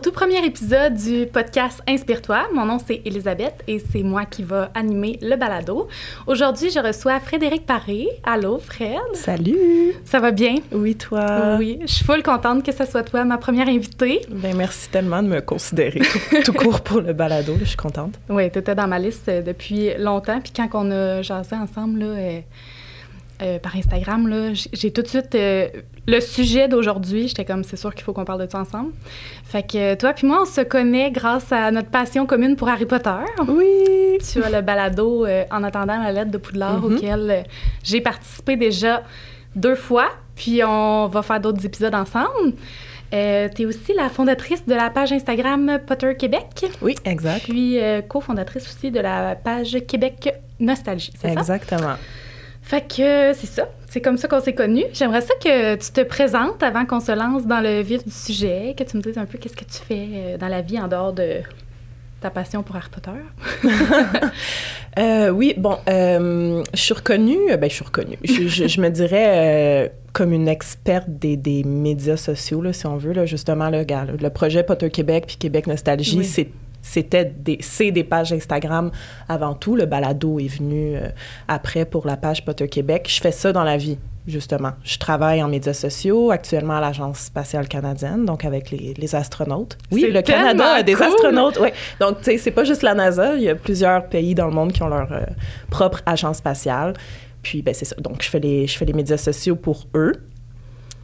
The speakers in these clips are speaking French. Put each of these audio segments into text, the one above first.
tout premier épisode du podcast Inspire-toi. Mon nom c'est Elisabeth et c'est moi qui va animer le balado. Aujourd'hui, je reçois Frédéric Paré. Allô, Fred? Salut. Ça va bien? Oui, toi? Oui, je suis full contente que ce soit toi ma première invitée. Ben merci tellement de me considérer tout, court pour le balado. je suis contente. Oui, tu étais dans ma liste euh, depuis longtemps. Puis quand on a jasé ensemble, là, euh, euh, par Instagram, là, j'ai tout de suite euh, le sujet d'aujourd'hui. J'étais comme, c'est sûr qu'il faut qu'on parle de ça ensemble. Fait que toi puis moi, on se connaît grâce à notre passion commune pour Harry Potter. Oui. Tu as le balado euh, En attendant la lettre de Poudlard mm-hmm. auquel j'ai participé déjà deux fois. Puis on va faire d'autres épisodes ensemble. tu es aussi la fondatrice de la page Instagram Potter Québec. Oui, exact. Puis cofondatrice aussi de la page Québec Nostalgie, c'est ça? Exactement. Fait que c'est ça. C'est comme ça qu'on s'est connus. J'aimerais ça que tu te présentes avant qu'on se lance dans le vif du sujet, que tu me dises un peu qu'est-ce que tu fais euh, dans la vie en dehors de ta passion pour Harry Potter. euh, oui, bon, euh, je suis reconnue, ben je suis reconnue. Je, me dirais euh, comme une experte des, des médias sociaux, là, si on veut, là, justement, là, le projet Potter Québec puis Québec Nostalgie, c'est c'était des, c'est des pages Instagram avant tout. Le balado est venu euh, après pour la page Potter Québec. Je fais ça dans la vie, justement. Je travaille en médias sociaux, actuellement à l'Agence spatiale canadienne, donc avec les, les astronautes. Oui, le Canada a des astronautes. Oui. Donc, tu sais, c'est pas juste la NASA. Il y a plusieurs pays dans le monde qui ont leur euh, propre agence spatiale. Puis, ben, c'est ça. Donc, je fais, les, je fais les médias sociaux pour eux.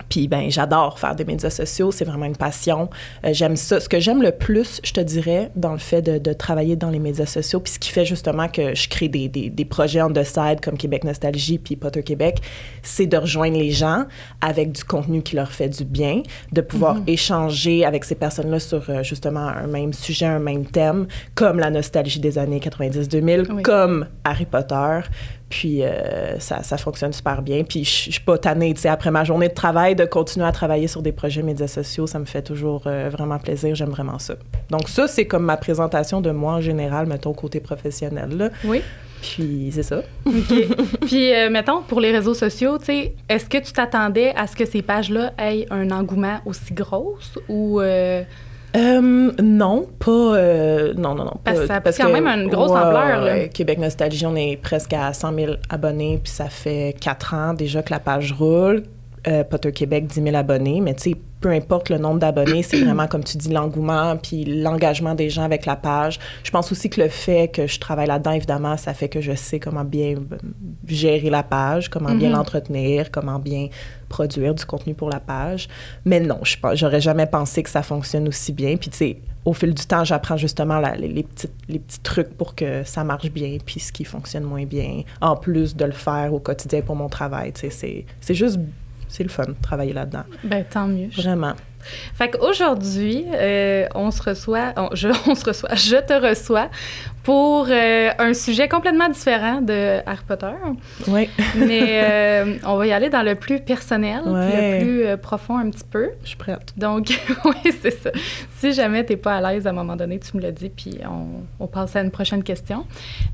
Puis ben j'adore faire des médias sociaux, c'est vraiment une passion. Euh, j'aime ça. Ce que j'aime le plus, je te dirais, dans le fait de, de, travailler dans les médias sociaux, puis ce qui fait justement que je crée des, des, des projets on the side comme Québec Nostalgie puis Potter Québec, c'est de rejoindre les gens avec du contenu qui leur fait du bien, de pouvoir mm-hmm. échanger avec ces personnes-là sur euh, justement un même sujet, un même thème, comme la nostalgie des années 90-2000, comme Harry Potter. Puis euh, ça, ça, fonctionne super bien. Puis je suis pas tannée, tu sais, après ma journée de travail, de continuer à travailler sur des projets médias sociaux, ça me fait toujours euh, vraiment plaisir. J'aime vraiment ça. Donc ça, c'est comme ma présentation de moi en général, mettons, côté professionnel. Là. Oui. Puis c'est ça. OK. Puis euh, mettons, pour les réseaux sociaux, tu sais, est-ce que tu t'attendais à ce que ces pages-là aient un engouement aussi gros ou... Euh, non, pas. Euh, non, non, non. Parce, ça parce quand même une grosse ampleur. Là. Québec Nostalgie, on est presque à 100 000 abonnés, puis ça fait quatre ans déjà que la page roule. Euh, Potter Québec, 10 000 abonnés, mais tu sais, peu importe le nombre d'abonnés, c'est vraiment, comme tu dis, l'engouement puis l'engagement des gens avec la page. Je pense aussi que le fait que je travaille là-dedans, évidemment, ça fait que je sais comment bien gérer la page, comment bien mm-hmm. l'entretenir, comment bien produire du contenu pour la page. Mais non, je j'aurais jamais pensé que ça fonctionne aussi bien. Puis, tu sais, au fil du temps, j'apprends justement les, les, petits, les petits trucs pour que ça marche bien, puis ce qui fonctionne moins bien, en plus de le faire au quotidien pour mon travail. Tu sais, c'est juste c'est le fun de travailler là-dedans. Ben tant mieux. Vraiment. Fait qu'aujourd'hui, euh, on se reçoit, je, on se reçoit, je te reçois pour euh, un sujet complètement différent de Harry Potter. Oui. Mais euh, on va y aller dans le plus personnel, le plus profond un petit peu. Je suis prête. Donc, oui, c'est ça. Si jamais tu n'es pas à l'aise à un moment donné, tu me le dis, puis on, on passe à une prochaine question.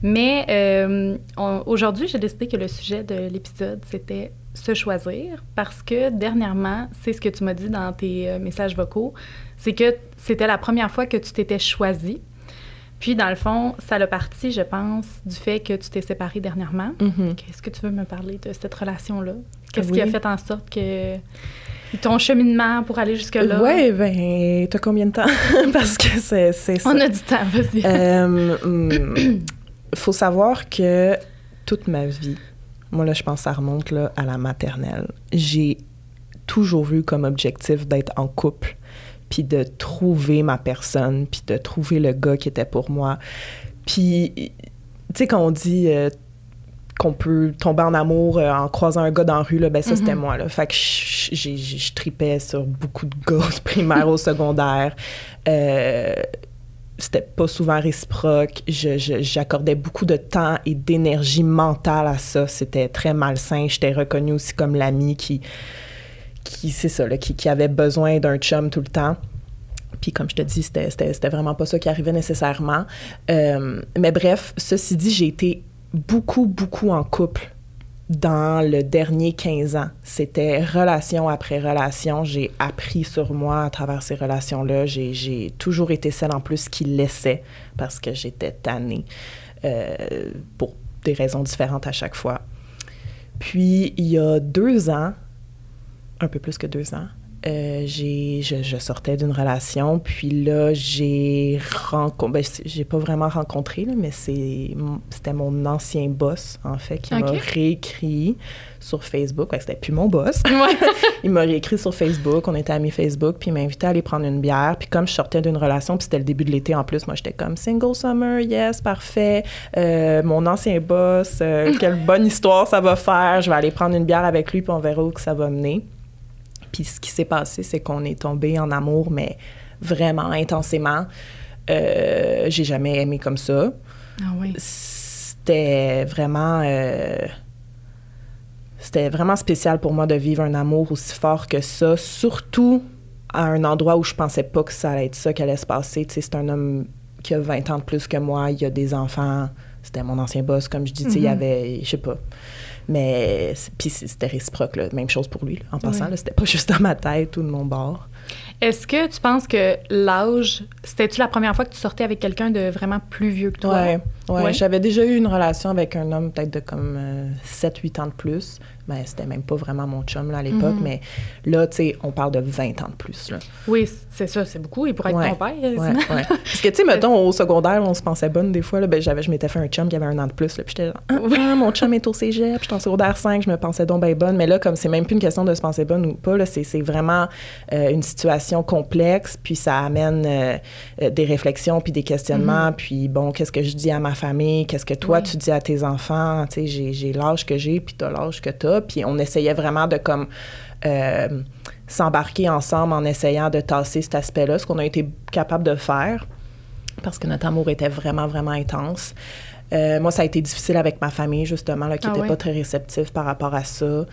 Mais aujourd'hui, j'ai décidé que le sujet de l'épisode, c'était se choisir parce que dernièrement, c'est ce que tu m'as dit dans tes euh, messages vocaux, c'est que c'était la première fois que tu t'étais choisi. Puis, dans le fond, ça l'a parti, je pense, du fait que tu t'es séparé dernièrement. Mm-hmm. Est-ce que tu veux me parler de cette relation-là? Qu'est-ce qui a fait en sorte que ton cheminement pour aller jusque-là? Oui, ben, t'as combien de temps? Parce que c'est ça. On a du temps, vas-y. Euh, hmm, faut savoir que toute ma vie, moi, là, je pense que ça remonte là, à la maternelle. J'ai toujours eu comme objectif d'être en couple, puis de trouver ma personne, puis de trouver le gars qui était pour moi. Puis, tu sais, quand on dit euh, qu'on peut tomber en amour euh, en croisant un gars dans la rue, là, ben ça, c'était mm-hmm. moi. Là. Fait que je tripais sur beaucoup de gars primaire au secondaire. Euh, c'était pas souvent réciproque. J'accordais beaucoup de temps et d'énergie mentale à ça. C'était très malsain. J'étais reconnue aussi comme l'ami qui, qui c'est ça, là, qui, qui, avait besoin d'un chum tout le temps. Puis comme je te dis, c'était vraiment pas ça qui arrivait nécessairement. Euh, mais bref, ceci dit, j'ai été beaucoup, beaucoup en couple dans le dernier 15 ans. C'était relation après relation. J'ai appris sur moi à travers ces relations-là. J'ai toujours été celle en plus qui laissait parce que j'étais tannée euh, pour des raisons différentes à chaque fois. Puis, il y a deux ans, un peu plus que deux ans, euh, je, sortais d'une relation, puis là, j'ai rencontré, ben, j'ai pas vraiment rencontré, là, mais c'est, c'était mon ancien boss, en fait, qui m'a réécrit sur Facebook. Ouais, c'était plus mon boss. il m'a réécrit sur Facebook, on était amis Facebook, puis il m'a invité à aller prendre une bière. Puis comme je sortais d'une relation, puis c'était le début de l'été en plus, moi, j'étais comme single summer, yes, parfait. Euh, mon ancien boss, euh, quelle bonne histoire ça va faire. Je vais aller prendre une bière avec lui, puis on verra où que ça va mener. Puis ce qui s'est passé, c'est qu'on est tombé en amour, mais vraiment intensément. Euh, j'ai jamais aimé comme ça. Ah oui. C'était vraiment. Euh, c'était vraiment spécial pour moi de vivre un amour aussi fort que ça, surtout à un endroit où je pensais pas que ça allait être ça qui allait se passer. Tu sais, c'est un homme qui a 20 ans de plus que moi, il a des enfants. C'était mon ancien boss, comme je dis. Tu sais, il y mm-hmm. avait, je sais pas, mais puis c'était réciproque, là. même chose pour lui. En passant, c'était pas juste dans ma tête ou de mon bord. Est-ce que tu penses que l'âge, c'était-tu la première fois que tu sortais avec quelqu'un de vraiment plus vieux que toi? Ouais, ouais. j'avais déjà eu une relation avec un homme peut-être de comme 7-8 euh, ans de plus. Mais c'était même pas vraiment mon chum là, à l'époque. Mhm. Mais là, tu sais, on parle de 20 ans de plus. Là. Oui, c'est ça, c'est beaucoup. Il pourrait être ton père. Ouais, ouais. Parce que, tu sais, mettons, au secondaire, on se pensait bonne des fois. Là, ben, j'avais, je m'étais fait un chum qui avait un an de plus. Là, puis j'étais genre, ah, ah, mon chum est au cégep. Puis j'étais en secondaire 5, je me pensais donc bien bonne. Mais là, comme c'est même plus une question de se penser bonne ou pas, là, c'est, vraiment euh, une situation complexe. Puis ça amène euh, euh, des réflexions puis des questionnements. Mhm. Puis bon, qu'est-ce que je dis à ma famille? Qu'est-ce que toi, tu dis à tes enfants? Tu sais, j'ai, j'ai l'âge que j'ai, puis t'as l'âge que t'as. Puis on essayait vraiment de comme euh, s'embarquer ensemble en essayant de tasser cet aspect-là, ce qu'on a été capable de faire parce que notre amour était vraiment, vraiment intense. Euh, moi, ça a été difficile avec ma famille, justement, là, qui n'était ah pas très réceptive par rapport à ça,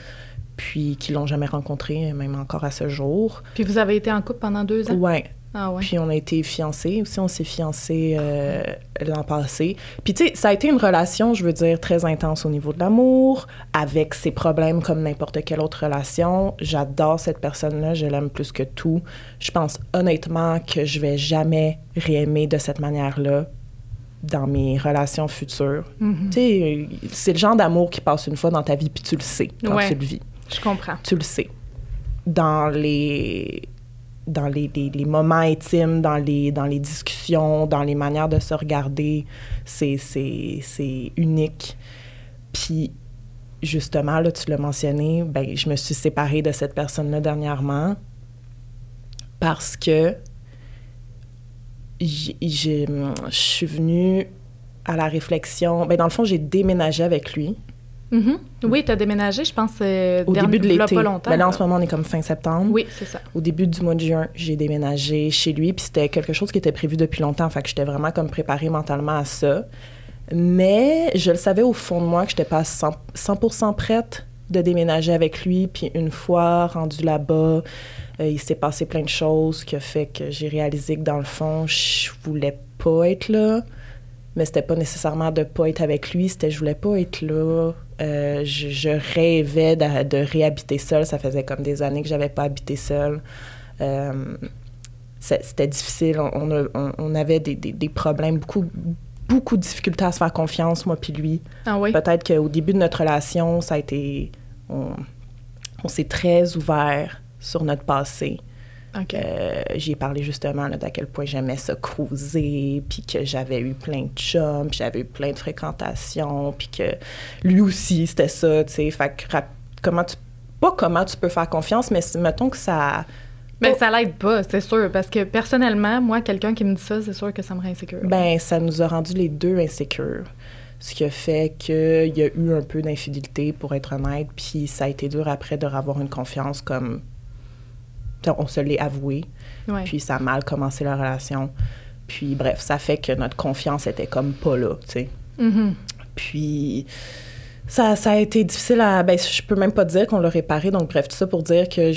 puis qui l'ont jamais rencontré, même encore à ce jour. Puis vous avez été en couple pendant deux ans? Oui, ah Puis on a été fiancés aussi, on s'est fiancés euh, l'an passé. Puis tu sais, ça a été une relation, je veux dire, très intense au niveau de l'amour, avec ses problèmes comme n'importe quelle autre relation. J'adore cette personne-là, je l'aime plus que tout. Je pense honnêtement que je vais jamais réaimer de cette manière-là dans mes relations futures. Mm-hmm. Tu sais, c'est le genre d'amour qui passe une fois dans ta vie, puis tu le sais quand tu le vis. Je comprends. Tu le sais. Dans les dans les, les, moments intimes, dans les, dans les discussions, dans les manières de se regarder, c'est unique. Puis, justement, là, tu l'as mentionné, ben, je me suis séparée de cette personne-là dernièrement parce que je suis venue à la réflexion. Ben, dans le fond, j'ai déménagé avec lui. Mm-hmm. Oui, tu as déménagé, je pense, euh, au début de l'été. pas longtemps. Ben là, en ce moment, on est comme fin septembre. Oui, c'est ça. Au début du mois de juin, j'ai déménagé chez lui, puis c'était quelque chose qui était prévu depuis longtemps, fait que j'étais vraiment comme préparée mentalement à ça. Mais je le savais au fond de moi que j'étais pas 100%, 100 prête de déménager avec lui, puis une fois rendu là-bas, euh, il s'est passé plein de choses qui a fait que j'ai réalisé que dans le fond, je voulais pas être là mais c'était pas nécessairement de pas être avec lui, c'était je voulais pas être là. Euh, je, rêvais de, réhabiter seule. Ça faisait comme des années que j'avais pas habité seule. Euh, c'était difficile. On, avait des, problèmes, beaucoup, beaucoup de difficultés à se faire confiance, moi puis lui. Ah oui? Peut-être qu'au début de notre relation, ça a été... On, on s'est très ouvert sur notre passé. Euh, j'ai parlé justement d'à quel point j'aimais ça cruiser, puis que j'avais eu plein de chums, puis j'avais eu plein de fréquentations, puis que lui aussi, c'était ça, tu sais. Fait que comment tu... Pas comment tu peux faire confiance, mais mettons que ça... Ben, ça l'aide pas, c'est sûr, parce que personnellement, moi, quelqu'un qui me dit ça, c'est sûr que ça me rend insécure. Ben, ça nous a rendu les deux insécures. Ce qui a fait qu'il y a eu un peu d'infidélité, pour être honnête, puis ça a été dur après de revoir une confiance comme on se l'est avoué. Puis ça a mal commencé la relation. Puis bref, ça fait que notre confiance était comme pas là, tu sais. Mm-hmm. Puis ça, ça, a été difficile à. Ben, je peux même pas dire qu'on l'a réparé. Donc, bref, tout ça pour dire que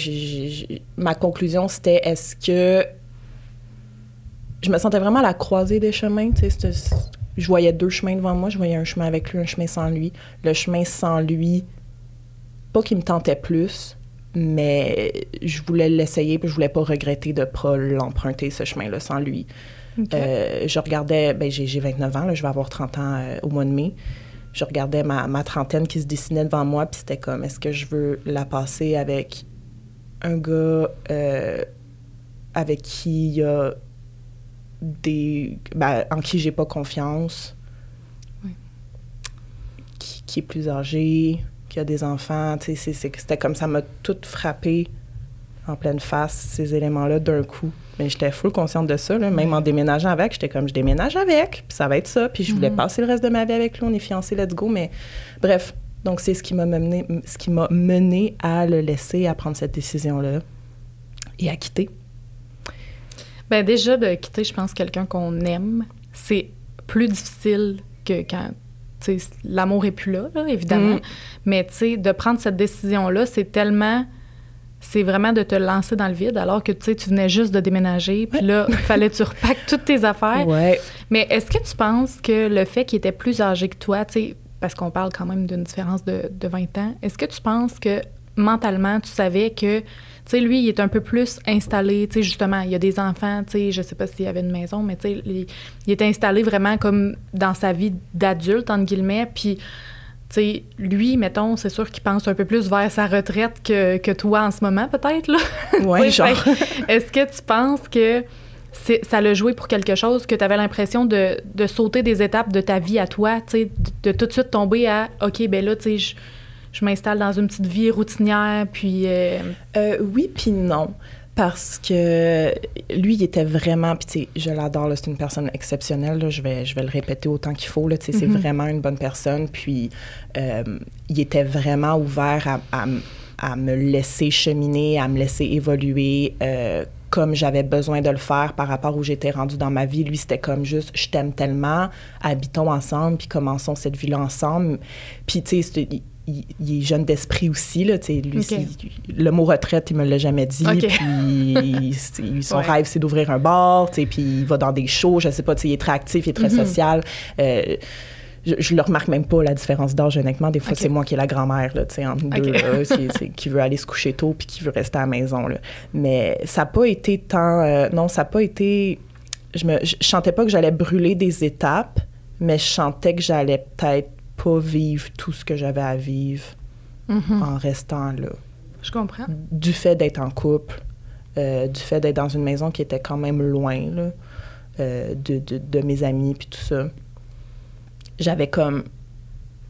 ma conclusion, c'était est-ce que. Je me sentais vraiment à la croisée des chemins, tu sais. Je voyais deux chemins devant moi. Je voyais un chemin avec lui, un chemin sans lui. Le chemin sans lui pas qu'il me tentait plus, mais je voulais l'essayer, puis je voulais pas regretter de pas l'emprunter, ce chemin-là, sans lui. Euh, je regardais, ben j'ai 29 ans, là, je vais avoir 30 ans euh, au mois de mai. Je regardais ma, ma trentaine qui se dessinait devant moi, puis c'était comme, est-ce que je veux la passer avec un gars euh, avec qui il y a des. Ben, en qui j'ai pas confiance, qui, qui, est plus âgé, qui a des enfants. C'était comme ça m'a tout frappé en pleine face, ces éléments-là, d'un coup. Mais j'étais full consciente de ça, là. même en déménageant avec, j'étais comme, je déménage avec, puis ça va être ça, puis je voulais mm-hmm. passer le reste de ma vie avec lui, on est fiancés, let's go, mais bref. Donc, c'est ce qui m'a mené, ce qui m'a mené à le laisser, à prendre cette décision-là et à quitter. Bien, déjà, de quitter, je pense, quelqu'un qu'on aime, c'est plus difficile que quand l'amour est plus là, là évidemment. Mm. Mais tu sais, de prendre cette décision-là, c'est tellement c'est vraiment de te lancer dans le vide alors que tu sais tu venais juste de déménager puis là il fallait que tu repaques toutes tes affaires. Ouais. Mais est-ce que tu penses que le fait qu'il était plus âgé que toi, tu sais parce qu'on parle quand même d'une différence de, de 20 ans, est-ce que tu penses que mentalement tu savais que sais, lui, il est un peu plus installé, tu sais, justement, il y a des enfants, tu sais, je sais pas s'il y avait une maison, mais tu sais, il, il, est installé vraiment comme dans sa vie d'adulte, entre guillemets, puis, tu sais, lui, mettons, c'est sûr qu'il pense un peu plus vers sa retraite que, que toi en ce moment, peut-être, là. Ouais, genre. Est-ce que tu penses que ça l'a joué pour quelque chose, que tu avais l'impression de, de, sauter des étapes de ta vie à toi, tu sais, de, de, tout de suite tomber à, OK, ben là, tu sais, je m'installe dans une petite vie routinière, puis... Euh, euh, oui, puis non. Parce que lui, il était vraiment, puis tu sais, je l'adore, c'est une personne exceptionnelle, là, je, vais, je vais le répéter autant qu'il faut, là, tu sais, c'est mm-hmm. vraiment une bonne personne, puis euh, il était vraiment ouvert à, à, me laisser cheminer, à me laisser évoluer comme j'avais besoin de le faire par rapport où j'étais rendue dans ma vie. Lui, c'était comme juste, je t'aime tellement, habitons ensemble, puis commençons cette vie-là ensemble. Puis, tu sais, il, est jeune d'esprit aussi. Là, lui, le mot retraite, il me l'a jamais dit. Puis son rêve, c'est d'ouvrir un bar. Puis il va dans des shows. Je sais pas, il est très actif, il est très mm-hmm. social. Euh, je, je le remarque même pas, la différence d'âge, honnêtement. Des fois, c'est moi qui est la grand-mère, là, entre deux, qui, veut aller se coucher tôt puis qui veut rester à la maison, là. Mais ça n'a pas été tant... Euh, non, ça n'a pas été... Je me je chantais pas que j'allais brûler des étapes, mais je chantais que j'allais peut-être pas vivre tout ce que j'avais à vivre mm-hmm. en restant là. Je comprends. Du fait d'être en couple, euh, du fait d'être dans une maison qui était quand même loin là, euh, de, de, de, mes amis puis tout ça. J'avais comme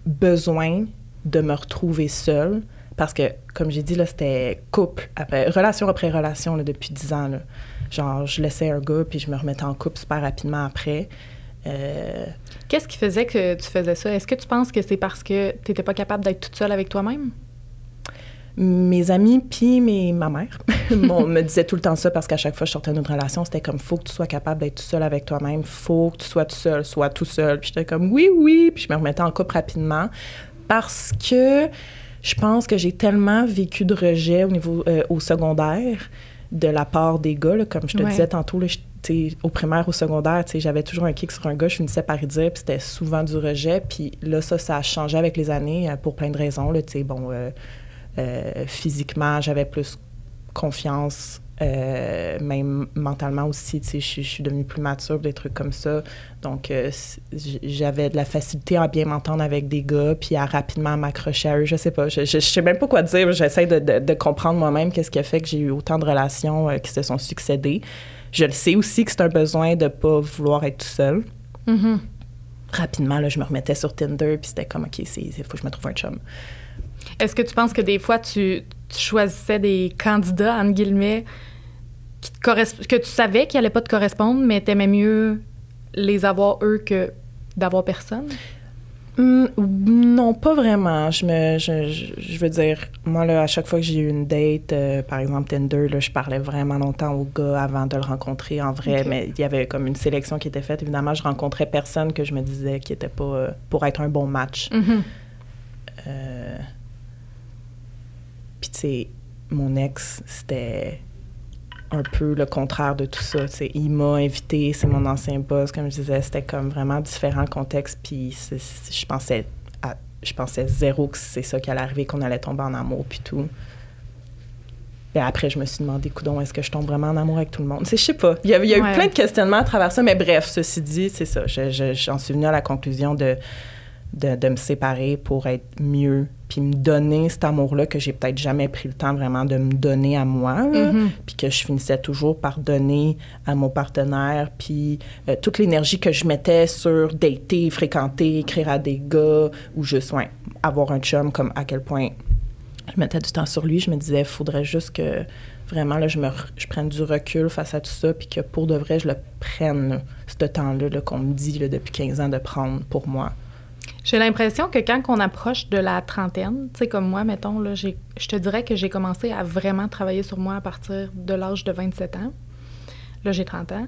besoin de me retrouver seule parce que, comme j'ai dit, là, c'était couple, après, relation après relation là, depuis dix ans. Là. Genre, je laissais un gars puis je me remettais en couple super rapidement après. Euh, Qu'est-ce qui faisait que tu faisais ça? Est-ce que tu penses que c'est parce que tu n'étais pas capable d'être toute seule avec toi-même? Mes amis puis ma mère me disaient tout le temps ça parce qu'à chaque fois que je sortais d'une relation, c'était comme faut que tu sois capable d'être tout seul avec toi-même, faut que tu sois tout seul, sois tout seul. Puis j'étais comme oui, oui, puis je me remettais en couple rapidement parce que je pense que j'ai tellement vécu de rejet au niveau euh, au secondaire de la part des gars, comme je te disais tantôt, là, au primaire, au secondaire, j'avais toujours un kick sur un gars, je finissais par dire, puis c'était souvent du rejet. Puis là, ça, ça a changé avec les années euh, pour plein de raisons. Là, bon, euh, euh, physiquement, j'avais plus confiance, même mentalement aussi, je suis devenue plus mature, des trucs comme ça. Donc, j'avais de la facilité à bien m'entendre avec des gars, puis à rapidement m'accrocher à eux. Je sais pas, je, sais même pas quoi dire. J'essaie de, de, de, comprendre moi-même qu'est-ce qui a fait que j'ai eu autant de relations qui se sont succédées. Je le sais aussi que c'est un besoin de pas vouloir être tout seul. Mm-hmm. Rapidement, là, je me remettais sur Tinder, puis c'était comme, OK, il faut que je me trouve un chum. Est-ce que tu penses que des fois, tu, choisissais des candidats, entre guillemets, qui te que tu savais qu'ils n'allaient pas te correspondre, mais t'aimais mieux les avoir eux que d'avoir personne? Mm, non, pas vraiment. Je, me, je, je, veux dire, moi, là, à chaque fois que j'ai eu une date, euh, par exemple Tinder, là, je parlais vraiment longtemps au gars avant de le rencontrer en vrai, mais il y avait comme une sélection qui était faite. Évidemment, je rencontrais personne que je me disais qui était pas euh, pour être un bon match. Mm-hmm. Euh, puis, tu sais, mon ex, c'était un peu le contraire de tout ça. T'sais, il m'a invité, c'est mon ancien boss, comme je disais, c'était comme vraiment différent le contexte, puis je pensais à je pensais zéro que c'est ça qui allait arriver, qu'on allait tomber en amour, puis tout. Et après, je me suis demandé, coudon, est-ce que je tombe vraiment en amour avec tout le monde? Je sais pas. Il y a, il y a eu plein de questionnements à travers ça, mais bref, ceci dit, c'est ça. J'en suis venue à la conclusion de, de, de, me séparer pour être mieux, puis me donner cet amour-là que j'ai peut-être jamais pris le temps vraiment de me donner à moi, mm-hmm. puis que je finissais toujours par donner à mon partenaire, puis euh, toute l'énergie que je mettais sur dater, fréquenter, écrire à des gars, ou juste, ouais, avoir un chum, comme à quel point je mettais du temps sur lui. Je me disais, il faudrait juste que vraiment, là, je, me, je prenne du recul face à tout ça, puis que pour de vrai, je le prenne, ce temps-là qu'on me dit depuis 15 ans de prendre pour moi. J'ai l'impression que quand on approche de la trentaine, tu sais, comme moi, mettons, là, je te dirais que j'ai commencé à vraiment travailler sur moi à partir de l'âge de 27 ans. Là, j'ai 30 ans.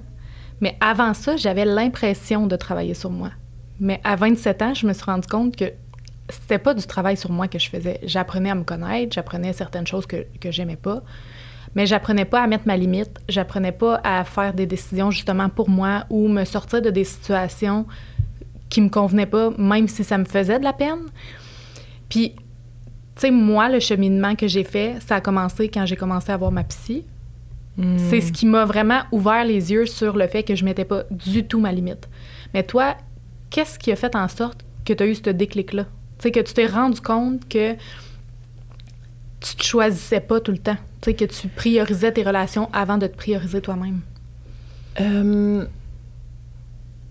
Mais avant ça, j'avais l'impression de travailler sur moi. Mais à 27 ans, je me suis rendu compte que c'était pas du travail sur moi que je faisais. J'apprenais à me connaître, j'apprenais certaines choses que, que j'aimais pas, mais j'apprenais pas à mettre ma limite, j'apprenais pas à faire des décisions justement pour moi ou me sortir de des situations qui me convenaient pas, même si ça me faisait de la peine. Puis, tu sais, moi, le cheminement que j'ai fait, ça a commencé quand j'ai commencé à voir ma psy. Hmm. C'est ce qui m'a vraiment ouvert les yeux sur le fait que je mettais pas du tout ma limite. Mais toi, qu'est-ce qui a fait en sorte que tu as eu ce déclic-là? Tu sais, que tu t'es rendu compte que tu te choisissais pas tout le temps. Tu sais, que tu priorisais tes relations avant de te prioriser toi-même. Euh,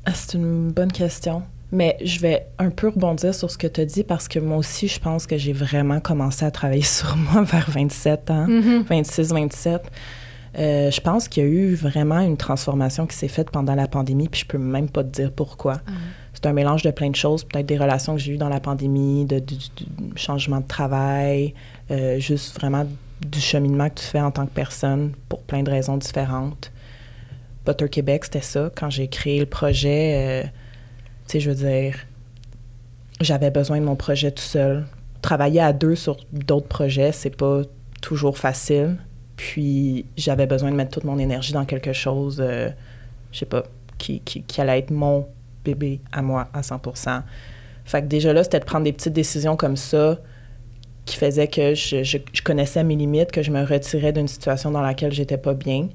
ah, c'est une bonne question. Mais je vais un peu rebondir sur ce que tu as dit parce que moi aussi, je pense que j'ai vraiment commencé à travailler sur moi vers 27 ans, 26, 27. Mm-hmm. Euh, je pense qu'il y a eu vraiment une transformation qui s'est faite pendant la pandémie, puis je peux même pas te dire pourquoi. Ah c'est un mélange de plein de choses, peut-être des relations que j'ai eues dans la pandémie, de, du, changement de travail, euh, juste vraiment du cheminement que tu fais en tant que personne pour plein de raisons différentes. Butter Québec, c'était ça. Quand j'ai créé le projet, euh, tu sais, je veux dire, j'avais besoin de mon projet tout seul. Travailler à deux sur d'autres projets, c'est pas toujours facile. Puis j'avais besoin de mettre toute mon énergie dans quelque chose, euh, je sais pas, qui, allait être mon bébé à moi à 100% Fait que déjà là, c'était de prendre des petites décisions comme ça qui faisaient que je, je, connaissais mes limites, que je me retirais d'une situation dans laquelle j'étais pas bien.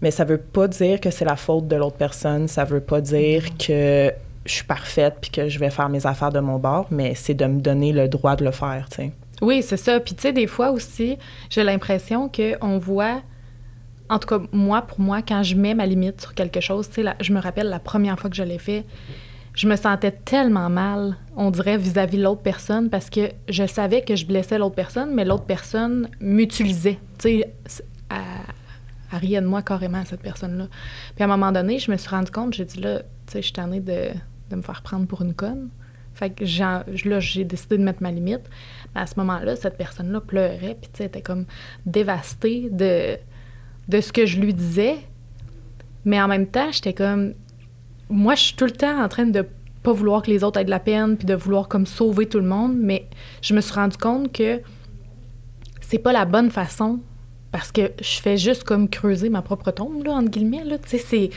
Mais ça veut pas dire que c'est la faute de l'autre personne. Ça veut pas dire que je suis parfaite puis que je vais faire mes affaires de mon bord, mais c'est de me donner le droit de le faire, tu sais. Oui, c'est ça. Puis tu sais, des fois aussi, j'ai l'impression qu'on voit en tout cas, moi, pour moi, quand je mets ma limite sur quelque chose, tu sais, je me rappelle la première fois que je l'ai fait, je me sentais tellement mal, on dirait, vis-à-vis de l'autre personne, parce que je savais que je blessais l'autre personne, mais l'autre personne m'utilisait. Tu sais, elle, riait de moi carrément, cette personne-là. Puis à un moment donné, je me suis rendu compte, j'ai dit là, tu sais, je suis tannée de, de, me faire prendre pour une conne. Fait que là, j'ai décidé de mettre ma limite. Mais à ce moment-là, cette personne-là pleurait, puis tu sais, était comme dévastée de de ce que je lui disais. Mais en même temps, j'étais comme. Moi, je suis tout le temps en train de pas vouloir que les autres aient de la peine, puis de vouloir comme sauver tout le monde. Mais je me suis rendu compte que c'est pas la bonne façon parce que je fais juste comme creuser ma propre tombe, là, entre guillemets. Là. Tu sais, c'est,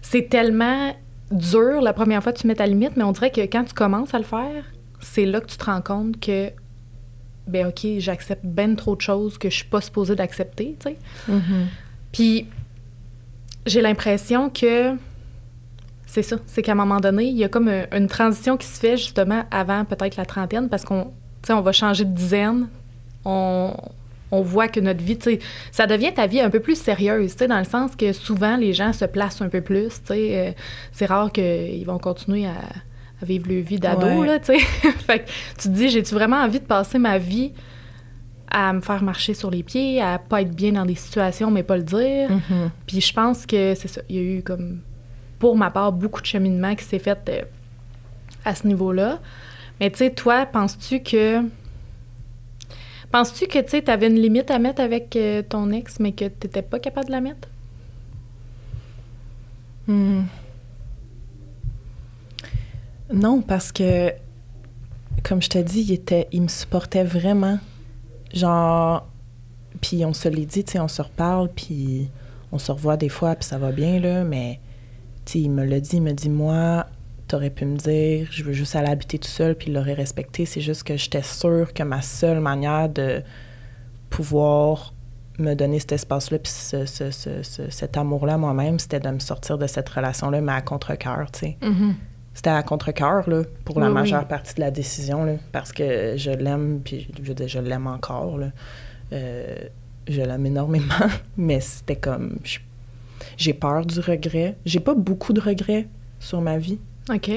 c'est tellement dur la première fois que tu mets ta limite, mais on dirait que quand tu commences à le faire, c'est là que tu te rends compte que ben OK, j'accepte ben trop de choses que je suis pas supposée d'accepter, tu sais. Mm-hmm. Puis j'ai l'impression que c'est ça, c'est qu'à un moment donné, il y a comme une transition qui se fait justement avant peut-être la trentaine parce qu'on on va changer de dizaine, on, on voit que notre vie, tu sais, ça devient ta vie un peu plus sérieuse, tu sais, dans le sens que souvent les gens se placent un peu plus, tu sais, euh, c'est rare qu'ils vont continuer à vivre le vie d'ado, là, tu sais. fait que tu te dis, j'ai-tu vraiment envie de passer ma vie à me faire marcher sur les pieds, à pas être bien dans des situations, mais pas le dire? Mm-hmm. Puis je pense que c'est ça. Il y a eu, comme, pour ma part, beaucoup de cheminement qui s'est fait euh, à ce niveau-là. Mais tu sais, toi, penses-tu que. Penses-tu que tu avais une limite à mettre avec euh, ton ex, mais que tu n'étais pas capable de la mettre? Hmm. Non, parce que, comme je t'ai dit, il, était, il me supportait vraiment. Genre, puis on se l'est dit, tu sais, on se reparle, puis on se revoit des fois, puis ça va bien, là, mais, tu sais, il me l'a dit, il me dit, moi, t'aurais pu me dire, je veux juste aller habiter tout seul, puis il l'aurait respecté. C'est juste que j'étais sûre que ma seule manière de pouvoir me donner cet espace-là, puis cet amour-là moi-même, c'était de me sortir de cette relation-là, mais à contre-cœur, tu sais. Mm-hmm. C'était à contre-cœur, là, pour la majeure partie de la décision, là, parce que je l'aime, puis je, je l'aime encore, là. Euh, je l'aime énormément, mais c'était comme... J'ai peur du regret. J'ai pas beaucoup de regrets sur ma vie. OK.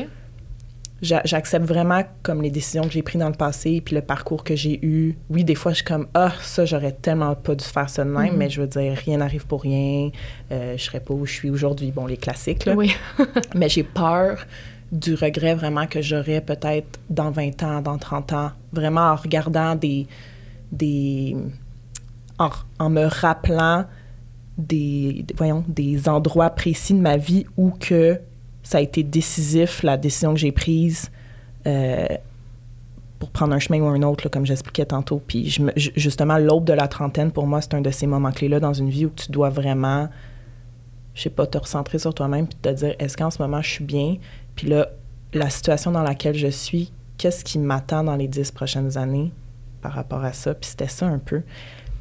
J'accepte vraiment comme les décisions que j'ai prises dans le passé, puis le parcours que j'ai eu. Oui, des fois, je suis comme, ah, ça, j'aurais tellement pas dû faire ça de même, mm-hmm. mais je veux dire, rien n'arrive pour rien. Euh, je serais pas où je suis aujourd'hui. Bon, les classiques, là. Oui. mais j'ai peur du regret vraiment que j'aurais peut-être dans 20 ans, dans 30 ans, vraiment en regardant des. des en, en me rappelant des, voyons, des endroits précis de ma vie où que ça a été décisif, la décision que j'ai prise euh, pour prendre un chemin ou un autre, comme j'expliquais tantôt. Puis je justement, l'aube de la trentaine, pour moi, c'est un de ces moments clés-là dans une vie où tu dois vraiment, je sais pas, te recentrer sur toi-même puis te dire, est-ce qu'en ce moment, je suis bien? Puis là, la situation dans laquelle je suis, qu'est-ce qui m'attend dans les dix prochaines années par rapport à ça? Puis c'était ça un peu.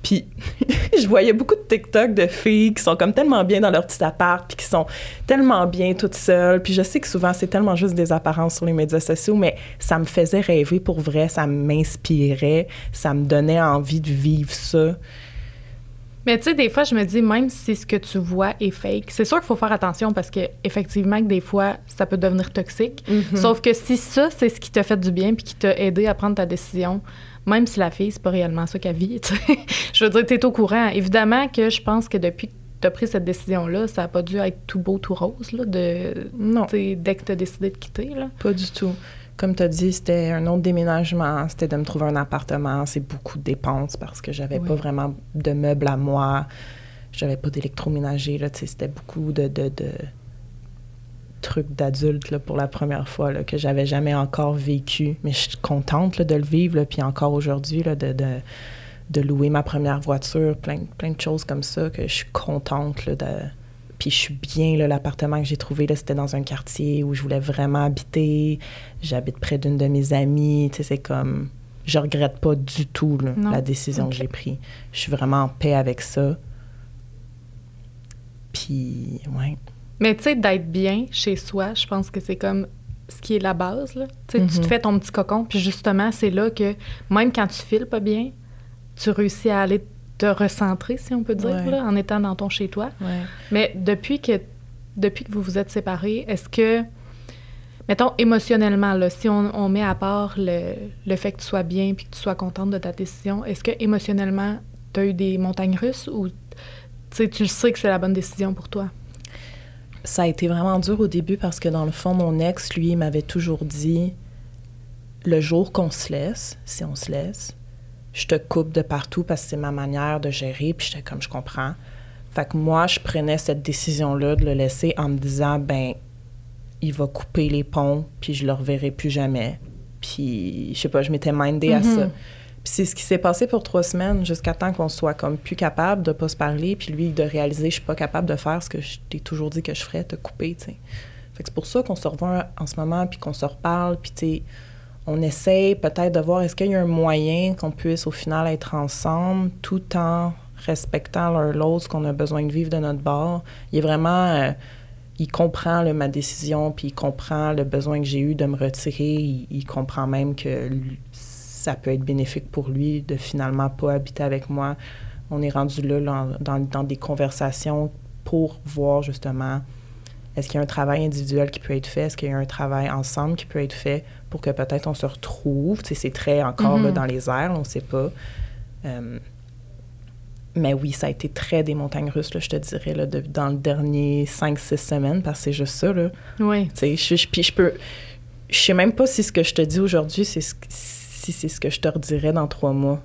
Puis je voyais beaucoup de TikTok de filles qui sont comme tellement bien dans leur petit appart, puis qui sont tellement bien toutes seules. Puis je sais que souvent, c'est tellement juste des apparences sur les médias sociaux, mais ça me faisait rêver pour vrai, ça m'inspirait, ça me donnait envie de vivre ça. Mais tu sais, des fois, je me dis, même si ce que tu vois est fake, c'est sûr qu'il faut faire attention parce que effectivement, que des fois, ça peut devenir toxique. Mm-hmm. Sauf que si ça, c'est ce qui t'a fait du bien puis qui t'a aidé à prendre ta décision, même si la fille, c'est pas réellement ça qu'elle vit, je veux dire, tu es au courant. Évidemment que je pense que depuis que tu as pris cette décision-là, ça n'a pas dû être tout beau, tout rose, là, de, non. dès que tu as décidé de quitter. Là. Pas du tout. Comme tu as dit, c'était un autre déménagement, c'était de me trouver un appartement, c'est beaucoup de dépenses parce que j'avais pas vraiment de meubles à moi, j'avais pas d'électroménager, c'était beaucoup de, de, de truc d'adulte pour la première fois là, que j'avais jamais encore vécu. Mais je suis contente de le vivre, puis encore aujourd'hui, de, de, de, louer ma première voiture, plein, plein de choses comme ça, que je suis contente de... Puis je suis bien, l'appartement que j'ai trouvé, c'était dans un quartier où je voulais vraiment habiter. J'habite près d'une de mes amies. Tu sais, c'est comme... Je regrette pas du tout la décision que j'ai prise. Je suis vraiment en paix avec ça. Puis, ouais. Mais tu sais, d'être bien chez soi, je pense que c'est comme ce qui est la base. Là. Tu te mhm. fais ton petit cocon, puis justement, c'est là que même quand tu files pas bien, tu réussis à aller te recentrer, si on peut dire, là, en étant dans ton chez-toi. Mais depuis que, depuis que vous vous êtes séparés, est-ce que, mettons, émotionnellement, là, si on, met à part le, le, fait que tu sois bien puis que tu sois contente de ta décision, est-ce que émotionnellement, tu as eu des montagnes russes ou tu le sais que c'est la bonne décision pour toi? Ça a été vraiment dur au début parce que dans le fond, mon ex, lui, m'avait toujours dit le jour qu'on se laisse, si on se laisse, je te coupe de partout parce que c'est ma manière de gérer. Puis j'étais comme, je comprends. Fait que moi, je prenais cette décision-là de le laisser en me disant, ben, il va couper les ponts, puis je le reverrai plus jamais. Puis, je sais pas, je m'étais mindée à mm-hmm. ça. Puis c'est ce qui s'est passé pour trois semaines, jusqu'à temps qu'on soit comme plus capable de pas se parler, puis lui de réaliser je suis pas capable de faire ce que je t'ai toujours dit que je ferais, te couper. Fait que c'est pour ça qu'on se revoit en ce moment, puis qu'on se reparle, puis on essaye peut-être de voir est-ce qu'il y a un moyen qu'on puisse au final être ensemble tout en respectant l'un l'autre ce qu'on a besoin de vivre de notre bord. Il est vraiment... Euh, il comprend ma décision, puis il comprend le besoin que j'ai eu de me retirer. Il comprend même que ça peut être bénéfique pour lui de finalement pas habiter avec moi. On est rendu là, dans, dans, des conversations pour voir justement est-ce qu'il y a un travail individuel qui peut être fait, est-ce qu'il y a un travail ensemble qui peut être fait pour que peut-être on se retrouve? Tu sais, c'est très encore là, mm-hmm. dans les airs, on ne sait pas. Euh, mais oui, ça a été très des montagnes russes, là, je te dirais, là, dans le dernier 5-6 semaines, parce que c'est juste ça. Là. Oui. Tu sais, je, puis je peux... Je sais même pas si ce que je te dis aujourd'hui, c'est ce, si c'est ce que je te redirais dans trois mois.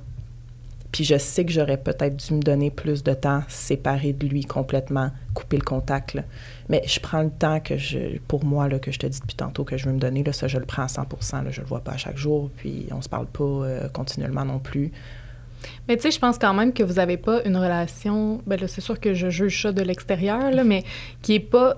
Puis je sais que j'aurais peut-être dû me donner plus de temps, séparer de lui complètement, couper le contact. Mais je prends le temps que je, pour moi, là, que je te dis depuis tantôt que je veux me donner, là, ça, je le prends à 100 là, Je le vois pas à chaque jour, puis on se parle pas euh, continuellement non plus. Mais tu sais, je pense quand même que vous n'avez pas une relation, ben là, c'est sûr que je juge ça de l'extérieur, là, mais qui est pas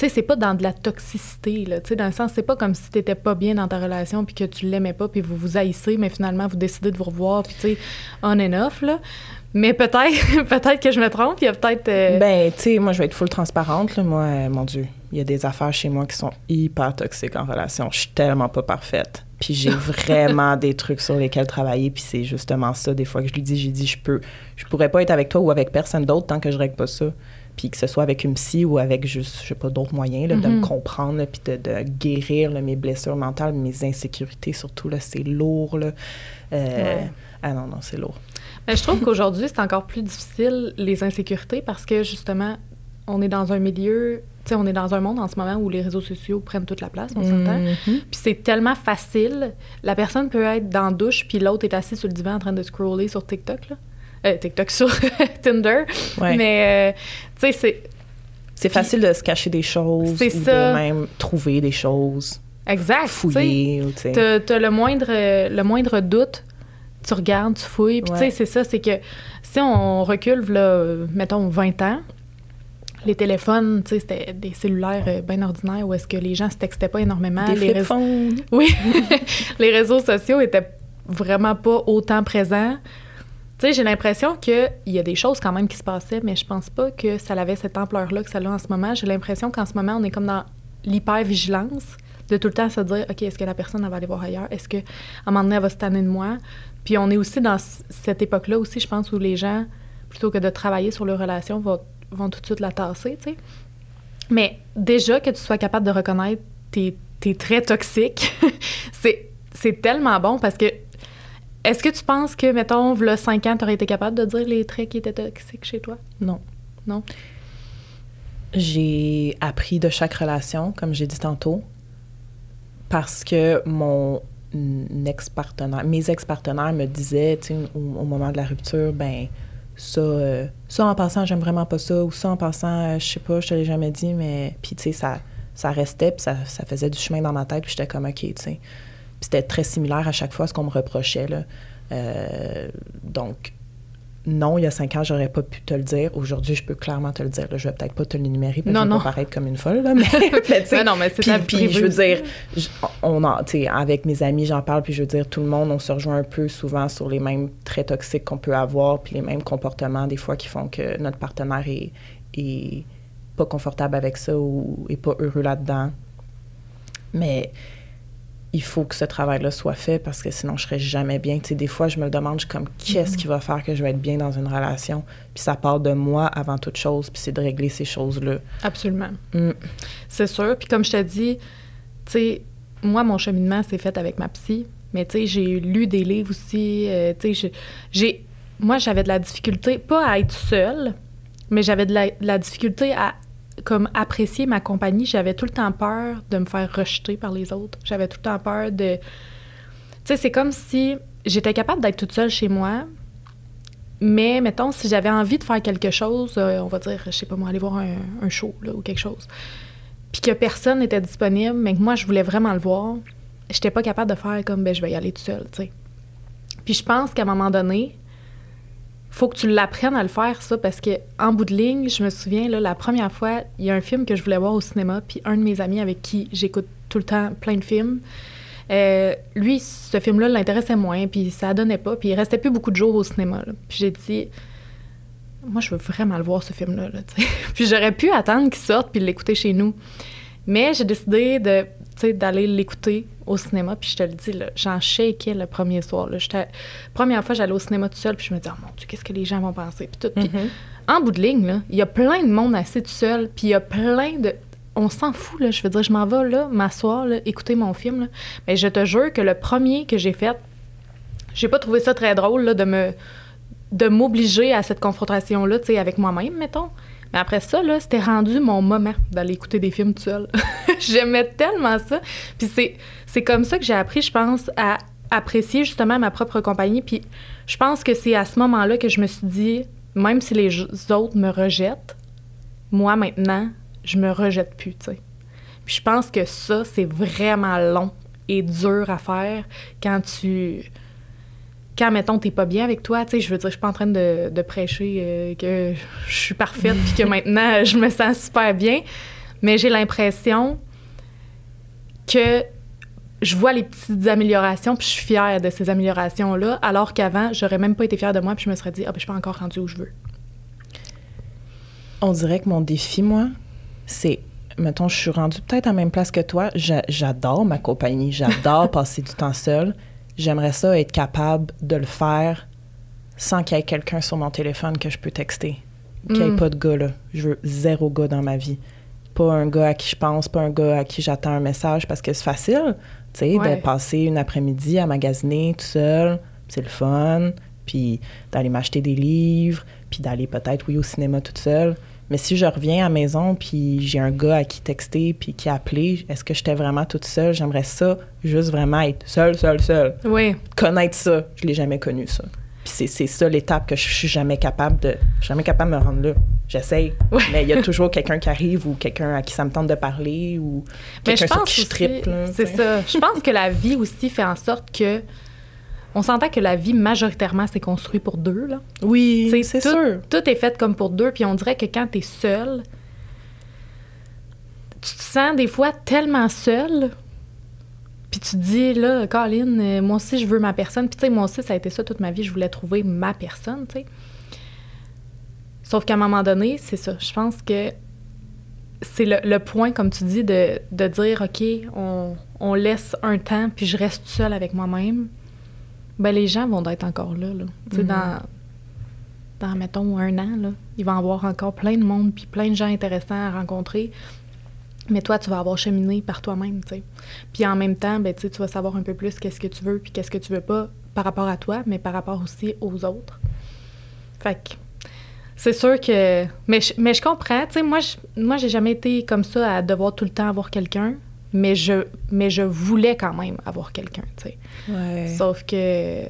sais, c'est pas dans de la toxicité, là. Tu sais, dans le sens, c'est pas comme si t'étais pas bien dans ta relation puis que tu l'aimais pas puis vous vous haïssez, mais finalement, vous décidez de vous revoir puis, tu sais, on and off, là. Mais peut-être peut-être que je me trompe, il y a peut-être... euh, Ben, tu sais, moi, je vais être full transparente. Là. Moi, euh, mon Dieu, il y a des affaires chez moi qui sont hyper toxiques en relation. Je suis tellement pas parfaite. Puis j'ai vraiment des trucs sur lesquels travailler. Puis c'est justement ça, des fois que je lui dis, j'ai dit, je peux, je pourrais pas être avec toi ou avec personne d'autre tant que je règle pas ça. Puis que ce soit avec une psy ou avec juste, je sais pas, d'autres moyens là, de me Mhm. comprendre, là, puis de, de guérir là, mes blessures mentales, mes insécurités surtout, là, c'est lourd. Là. Euh, Ouais. Ah non, non, c'est lourd. Mais je trouve qu'aujourd'hui, c'est encore plus difficile, les insécurités, parce que justement, on est dans un milieu, tu sais, on est dans un monde en ce moment où les réseaux sociaux prennent toute la place, on s'entend. Mhm. Puis c'est tellement facile. La personne peut être dans la douche, puis l'autre est assis sur le divan en train de scroller sur TikTok, là. Euh, TikTok sur Tinder. Ouais. Mais, euh, tu sais, c'est C'est facile de se cacher des choses C'est ça. de même trouver des choses, exact. fouiller. ou, tu t'as le moindre, le moindre doute, tu regardes, tu fouilles. Puis, tu sais, c'est ça, c'est que si on recule, là, mettons, 20 ans, les téléphones, tu sais, c'était des cellulaires euh, bien ordinaires où est-ce que les gens se textaient pas énormément. Des les, réseaux, oui, les réseaux sociaux étaient vraiment pas autant présents. Tu sais, j'ai l'impression qu'il y a des choses quand même qui se passaient, mais je pense pas que ça avait cette ampleur-là que ça a en ce moment. J'ai l'impression qu'en ce moment, on est comme dans l'hyper-vigilance, de tout le temps se dire, OK, est-ce que la personne va aller voir ailleurs? Est-ce qu'à un moment donné, elle va se tanner de moi? Puis on est aussi dans cette époque-là aussi, je pense, où les gens, plutôt que de travailler sur leur relation, vont, tout de suite la tasser, tu sais. Mais déjà que tu sois capable de reconnaître tes, tes traits toxiques, c'est tellement bon parce que est-ce que tu penses que, mettons, v'là 5 ans, tu aurais été capable de dire les traits qui étaient toxiques chez toi? Non. Non? J'ai appris de chaque relation, comme j'ai dit tantôt, parce que mon ex-partenaire, mes ex-partenaires me disaient, au, au moment de la rupture, ben ça, euh, ça en passant, j'aime vraiment pas ça, ou ça en passant, euh, je sais pas, je te l'ai jamais dit, mais puis tu sais, ça, ça restait, puis ça, ça faisait du chemin dans ma tête, puis j'étais comme, OK, tu sais. C'était très similaire à chaque fois à ce qu'on me reprochait, là. Euh, donc, non, il y a cinq ans, j'aurais pas pu te le dire. Aujourd'hui, je peux clairement te le dire. Là. Je vais peut-être pas te l'énumérer que Non, pas paraître comme une folle, là, mais, mais Ouais, non, mais c'est puis, puis je veux dire, je- on en, avec mes amis, j'en parle, puis je veux dire, tout le monde, on se rejoint un peu souvent sur les mêmes traits toxiques qu'on peut avoir, puis les mêmes comportements, des fois, qui font que notre partenaire est, est pas confortable avec ça ou est pas heureux là-dedans. Mais il faut que ce travail-là soit fait parce que sinon, je serais jamais bien. Tu sais, des fois, je me le demande, je suis comme, qu'est-ce qui va faire que je vais être bien dans une relation? Puis ça part de moi avant toute chose, puis c'est de régler ces choses-là. Absolument. Mm. C'est sûr. Puis comme je te dis, tu sais, moi, mon cheminement s'est fait avec ma psy. Mais tu sais, j'ai lu des livres aussi. euh, tu sais, j'ai-. Moi, j'avais de la difficulté, pas à être seule, mais j'avais de de la difficulté à comme apprécier ma compagnie. J'avais tout le temps peur de me faire rejeter par les autres. J'avais tout le temps peur de... Tu sais, c'est comme si j'étais capable d'être toute seule chez moi, mais mettons, si j'avais envie de faire quelque chose, euh, on va dire, je sais pas moi, aller voir un, un show ou quelque chose, puis que personne n'était disponible, mais que moi, je voulais vraiment le voir, j'étais pas capable de faire comme, ben, je vais y aller toute seule, tu sais. Puis je pense qu'à un moment donné, faut que tu l'apprennes à le faire, ça, parce que en bout de ligne, je me souviens, là, la première fois, il y a un film que je voulais voir au cinéma, puis un de mes amis avec qui j'écoute tout le temps plein de films, euh, lui, ce film-là l'intéressait moins, puis ça donnait pas, puis il restait plus beaucoup de jours au cinéma. Puis j'ai dit, moi, je veux vraiment le voir, ce film-là. là, puis j'aurais pu attendre qu'il sorte puis l'écouter chez nous. Mais j'ai décidé de, d'aller l'écouter au cinéma, puis je te le dis, j'en shakeais le premier soir. Là. Première fois, j'allais au cinéma tout seul, puis je me disais, oh mon Dieu, qu'est-ce que les gens vont penser? Puis tout. Puis Mhm. en bout de ligne, il y a plein de monde assis tout seul, puis il y a plein de... On s'en fout, là. Je veux dire, je m'en vais, là, m'asseoir, écouter mon film, là. Mais je te jure que le premier que j'ai fait, j'ai pas trouvé ça très drôle, là, de me... de m'obliger à cette confrontation-là, tu sais, avec moi-même, mettons. Après ça, là, c'était rendu mon moment d'aller écouter des films tout seul. J'aimais tellement ça. Puis c'est, c'est comme ça que j'ai appris, je pense, à apprécier justement ma propre compagnie. Puis je pense que c'est à ce moment-là que je me suis dit, même si les autres me rejettent, moi maintenant, je me rejette plus. Puis je pense que ça, c'est vraiment long et dur à faire quand tu. Quand, mettons, t'es pas bien avec toi, tu sais, je veux dire, je suis pas en train de, de prêcher euh, que je suis parfaite puis que maintenant, je me sens super bien. Mais j'ai l'impression que je vois les petites améliorations, puis je suis fière de ces améliorations-là, alors qu'avant, j'aurais même pas été fière de moi, puis je me serais dit, ah, ben, je suis pas encore rendue où je veux. On dirait que mon défi, moi, c'est, mettons, je suis rendue peut-être à la même place que toi. J'adore ma compagnie, j'adore passer du temps seul. J'aimerais ça être capable de le faire sans qu'il y ait quelqu'un sur mon téléphone que je peux texter. Qu'il n'y ait mm. pas de gars, là. Je veux zéro gars dans ma vie. Pas un gars à qui je pense, pas un gars à qui j'attends un message parce que c'est facile, tu sais, de passer une après-midi à magasiner tout seul. C'est le fun. Puis d'aller m'acheter des livres, puis d'aller peut-être, oui, au cinéma toute seule. Mais si je reviens à la maison, puis j'ai un gars à qui texter, puis qui appeler, est-ce que j'étais vraiment toute seule? J'aimerais ça, juste vraiment être seule, seule, seule. Oui. Connaître ça. Je l'ai jamais connu, ça. Puis c'est ça l'étape que je suis jamais capable de jamais capable de me rendre là. J'essaye, mais il y a toujours quelqu'un qui arrive ou quelqu'un à qui ça me tente de parler ou quelqu'un sur qui je triple. C'est ça. Je pense que la vie aussi fait en sorte que on s'entend que la vie majoritairement c'est construit pour deux là. Oui, c'est sûr. Tout est fait comme pour deux, puis on dirait que quand tu es seul, tu te sens des fois tellement seul puis tu te dis, là, Colin, euh, moi aussi, je veux ma personne. Puis, tu sais, moi aussi, ça a été ça toute ma vie. Je voulais trouver ma personne, tu sais. Sauf qu'à un moment donné, c'est ça. Je pense que c'est le, point, comme tu dis, de, dire, OK, on, laisse un temps, puis je reste seule avec moi-même. Ben, les gens vont être encore là, là. Tu sais, mm-hmm. dans, dans, mettons, un an, là, il va y avoir encore plein de monde, puis plein de gens intéressants à rencontrer. Mais toi, tu vas avoir cheminé par toi-même, tu sais. Puis en même temps, ben, tu vas savoir un peu plus qu'est-ce que tu veux puis qu'est-ce que tu veux pas par rapport à toi, mais par rapport aussi aux autres. Fait que c'est sûr que... Mais je, mais je comprends, tu sais, moi, je, moi, j'ai jamais été comme ça à devoir tout le temps avoir quelqu'un, mais je, mais je voulais quand même avoir quelqu'un, tu sais. Ouais. Sauf que...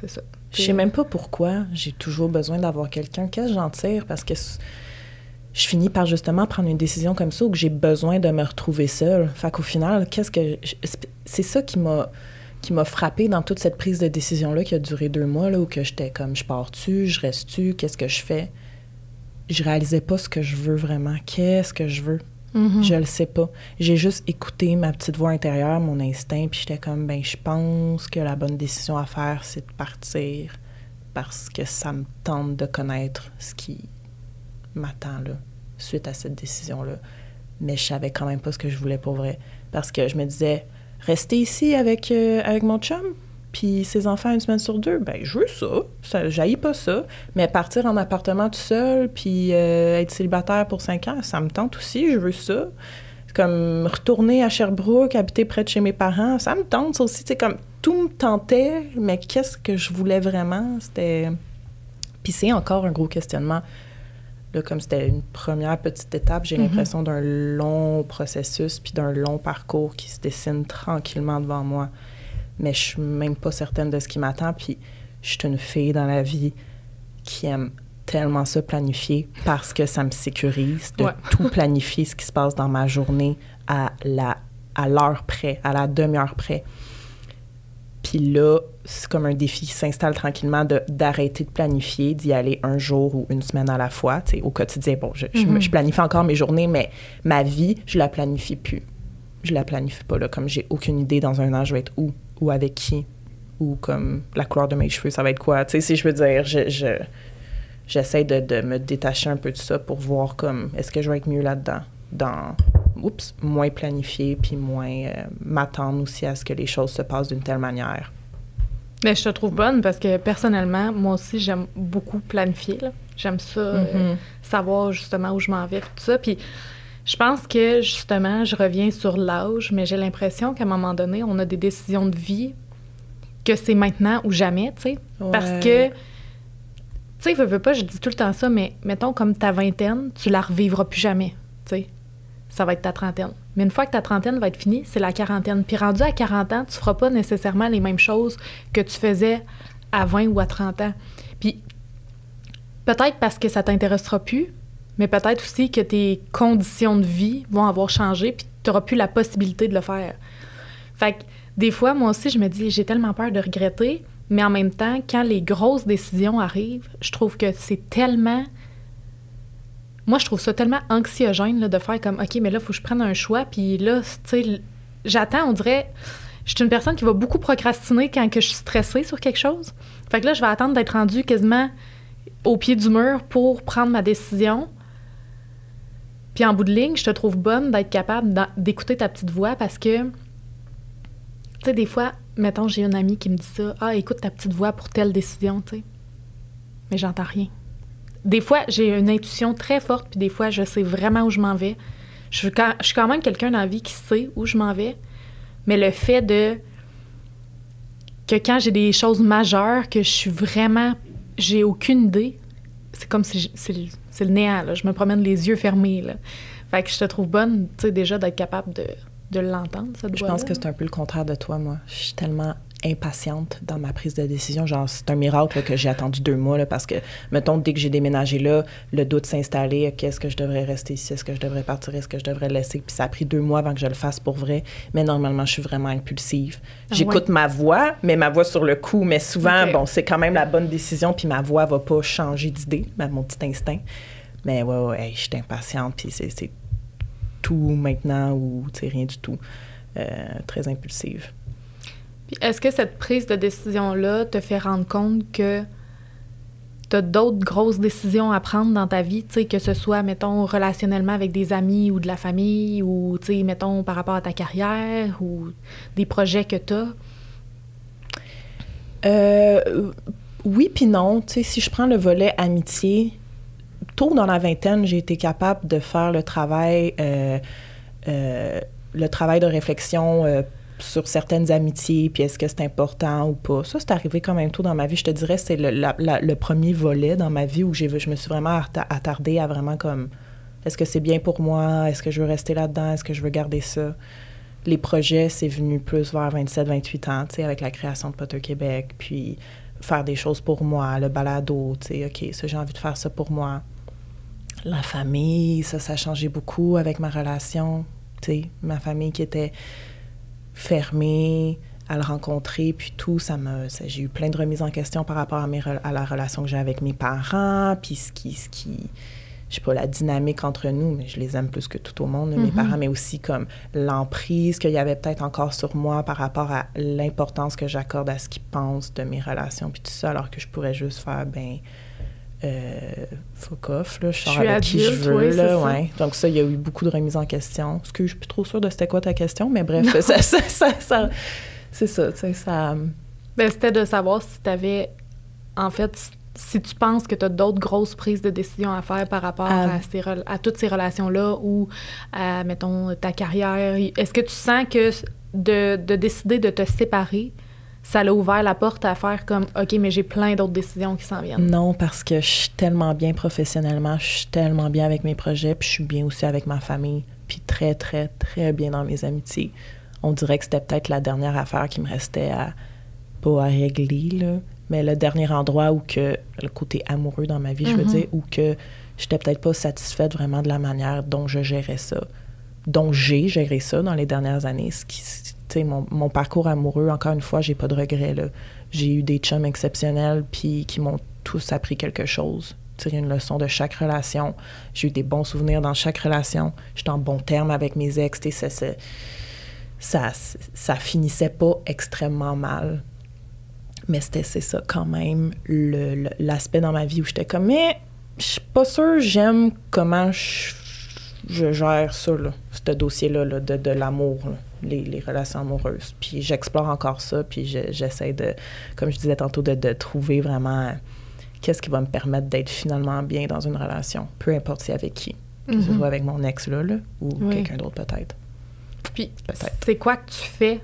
C'est ça. Je sais même pas pourquoi j'ai toujours besoin d'avoir quelqu'un. Qu'est-ce que j'en tire? Parce que je finis par justement prendre une décision comme ça où j'ai besoin de me retrouver seule. Fait qu'au final, qu'est-ce que c'est ça qui m'a qui m'a frappé dans toute cette prise de décision là qui a duré deux mois là où que j'étais comme je pars-tu, je reste-tu, qu'est-ce que je fais? Je réalisais pas ce que je veux vraiment. Qu'est-ce que je veux? Mm-hmm. Je le sais pas. J'ai juste écouté ma petite voix intérieure, mon instinct, puis j'étais comme ben je pense que la bonne décision à faire c'est de partir parce que ça me tente de connaître ce qui m'attend là, suite à cette décision-là. Mais je savais quand même pas ce que je voulais pour vrai. Parce que je me disais, rester ici avec, euh, avec mon chum, puis ses enfants une semaine sur deux, ben je veux ça. ça J'haïs pas ça. Mais partir en appartement tout seul, puis euh, être célibataire pour cinq ans, ça me tente aussi, je veux ça. Comme retourner à Sherbrooke, habiter près de chez mes parents, ça me tente ça aussi. C'est comme tout me tentait, mais qu'est-ce que je voulais vraiment? C'était. Puis c'est encore un gros questionnement comme c'était une première petite étape, j'ai mhm. l'impression d'un long processus puis d'un long parcours qui se dessine tranquillement devant moi. Mais je suis même pas certaine de ce qui m'attend. Puis je suis une fille dans la vie qui aime tellement ça planifier parce que ça me sécurise de tout planifier ce qui se passe dans ma journée à la à l'heure près, à la demi-heure près. Puis là, c'est comme un défi qui s'installe tranquillement d'arrêter de, planifier, d'y aller un jour ou une semaine à la fois. au quotidien, bon, je, je, mm-hmm. planifie encore mes journées, mais ma vie, je la planifie plus. Je la planifie pas, là. Comme j'ai aucune idée dans un an, je vais être où ou avec qui ou comme la couleur de mes cheveux, ça va être quoi? Tu sais, si je veux dire, je, je j'essaie de, de, me détacher un peu de ça pour voir comme est-ce que je vais être mieux là-dedans? Dans oups, moins planifié, puis moins euh, m'attendre aussi à ce que les choses se passent d'une telle manière. Mais je te trouve bonne parce que personnellement, moi aussi, j'aime beaucoup planifier. J'aime ça, euh, mm-hmm. savoir justement où je m'en vais, tout ça. Puis je pense que justement, je reviens sur l'âge, mais j'ai l'impression qu'à un moment donné, on a des décisions de vie que c'est maintenant ou jamais, tu sais. Parce que, tu sais, veux, veux pas, je dis tout le temps ça, mais mettons comme ta vingtaine, tu la revivras plus jamais, tu sais ça va être ta trentaine. Mais une fois que ta trentaine va être finie, c'est la quarantaine. Puis rendu à 40 ans, tu feras pas nécessairement les mêmes choses que tu faisais à 20 ou à 30 ans. Puis peut-être parce que ça t'intéressera plus, mais peut-être aussi que tes conditions de vie vont avoir changé, puis tu n'auras plus la possibilité de le faire. Fait que des fois, moi aussi, je me dis, j'ai tellement peur de regretter, mais en même temps, quand les grosses décisions arrivent, je trouve que c'est tellement moi, je trouve ça tellement anxiogène de faire comme, OK, mais là, il faut que je prenne un choix. Puis là, tu sais, j'attends, on dirait, je suis une personne qui va beaucoup procrastiner quand que je suis stressée sur quelque chose. Fait que là, je vais attendre d'être rendue quasiment au pied du mur pour prendre ma décision. Puis en bout de ligne, je te trouve bonne d'être capable d'écouter ta petite voix parce que, tu sais, des fois, mettons, j'ai une amie qui me dit ça. Ah, écoute ta petite voix pour telle décision, tu sais. Mais j'entends rien. Des fois, j'ai une intuition très forte, puis des fois, je sais vraiment où je m'en vais. Je suis quand même quelqu'un dans la vie qui sait où je m'en vais. Mais le fait de. que quand j'ai des choses majeures, que je suis vraiment. j'ai aucune idée, c'est comme si c'est le néant, là. Je me promène les yeux fermés, là. Fait que je te trouve bonne, tu sais, déjà d'être capable de, de l'entendre, cette Je pense que c'est un peu le contraire de toi, moi. Je suis tellement impatiente dans ma prise de décision. Genre, c'est un miracle que j'ai attendu deux mois là, parce que, mettons, dès que j'ai déménagé là, le doute s'est installé. Qu'est-ce que je devrais rester ici? Est-ce que je devrais partir? Est-ce que je devrais laisser? Puis ça a pris deux mois avant que je le fasse pour vrai. Mais normalement, je suis vraiment impulsive. Ah J'écoute ma voix, mais ma voix sur le coup. Mais souvent, bon, c'est quand même la bonne décision. Puis ma voix va pas changer d'idée, mon petit instinct. Mais ouais, ouais, je suis impatiente. Puis c'est tout maintenant ou, rien du tout. Euh, très impulsive. Est-ce que cette prise de décision-là te fait rendre compte que tu as d'autres grosses décisions à prendre dans ta vie, que ce soit, mettons, relationnellement avec des amis ou de la famille, ou, mettons, par rapport à ta carrière, ou des projets que tu as? Euh, oui, puis non. si je prends le volet amitié, tôt dans la vingtaine, j'ai été capable de faire le travail, euh, euh, le travail de réflexion sur certaines amitiés, puis est-ce que c'est important ou pas. Ça, c'est arrivé quand même tôt dans ma vie. Je te dirais, c'est le, premier volet dans ma vie où j'ai, je me suis vraiment attardée à vraiment comme, est-ce que c'est bien pour moi? Est-ce que je veux rester là-dedans? Est-ce que je veux garder ça? Les projets, c'est venu plus vers 27, 28 ans, tu sais, avec la création de Potter Québec, puis faire des choses pour moi, le balado, tu sais, OK, ça, j'ai envie de faire ça pour moi. La famille, ça, ça a changé beaucoup avec ma relation, tu sais, ma famille qui était fermée à le rencontrer, puis tout, ça me, j'ai eu plein de remises en question par rapport à, mes, à la relation que j'ai avec mes parents, puis ce qui, ce qui, je sais pas, la dynamique entre nous, mais je les aime plus que tout au monde, mes mm-hmm. parents, mais aussi comme l'emprise qu'il y avait peut-être encore sur moi par rapport à l'importance que j'accorde à ce qu'ils pensent de mes relations, puis tout ça, alors que je pourrais juste faire, ben, euh, fuck off, là, je sors avec qui je veux. là, ouais. Donc ça, il y a eu beaucoup de remises en question. Parce que je suis plus trop sûre de c'était quoi ta question, mais bref, ça, ça, ça, c'est ça, tu sais, ça... Ben, c'était de savoir si tu avais, en fait, si tu penses que tu as d'autres grosses prises de décision à faire par rapport à, à toutes ces relations-là ou à, mettons, ta carrière. Est-ce que tu sens que de, de décider de te séparer, ça l'a ouvert la porte à faire comme OK, mais j'ai plein d'autres décisions qui s'en viennent. Non, parce que je suis tellement bien professionnellement, je suis tellement bien avec mes projets, puis je suis bien aussi avec ma famille, puis très, très, très bien dans mes amitiés. On dirait que c'était peut-être la dernière affaire qui me restait à, pas à régler, là, mais le dernier endroit où que, le côté amoureux dans ma vie, je veux mm-hmm. dire, où que j'étais peut-être pas satisfaite vraiment de la manière dont je gérais ça, dont j'ai géré ça dans les dernières années, ce qui mon, parcours amoureux, encore une fois, j'ai pas de regrets. J'ai eu des chums exceptionnels puis qui m'ont tous appris quelque chose. Tiré une leçon de chaque relation. J'ai eu des bons souvenirs dans chaque relation. J'étais en bon terme avec mes ex. Ça, ça, ça finissait pas extrêmement mal. Mais c'était ça quand même l'aspect dans ma vie où j'étais comme mais je suis pas sûre j'aime comment je, gère ça là, ce dossier là, de, de l'amour les, relations amoureuses. Puis j'explore encore ça, puis j'essaie de, comme je disais tantôt, de, trouver vraiment qu'est-ce qui va me permettre d'être finalement bien dans une relation, peu importe si avec qui. Que ce mm-hmm. soit avec mon ex là, ou quelqu'un d'autre peut-être. Puis c'est quoi que tu fais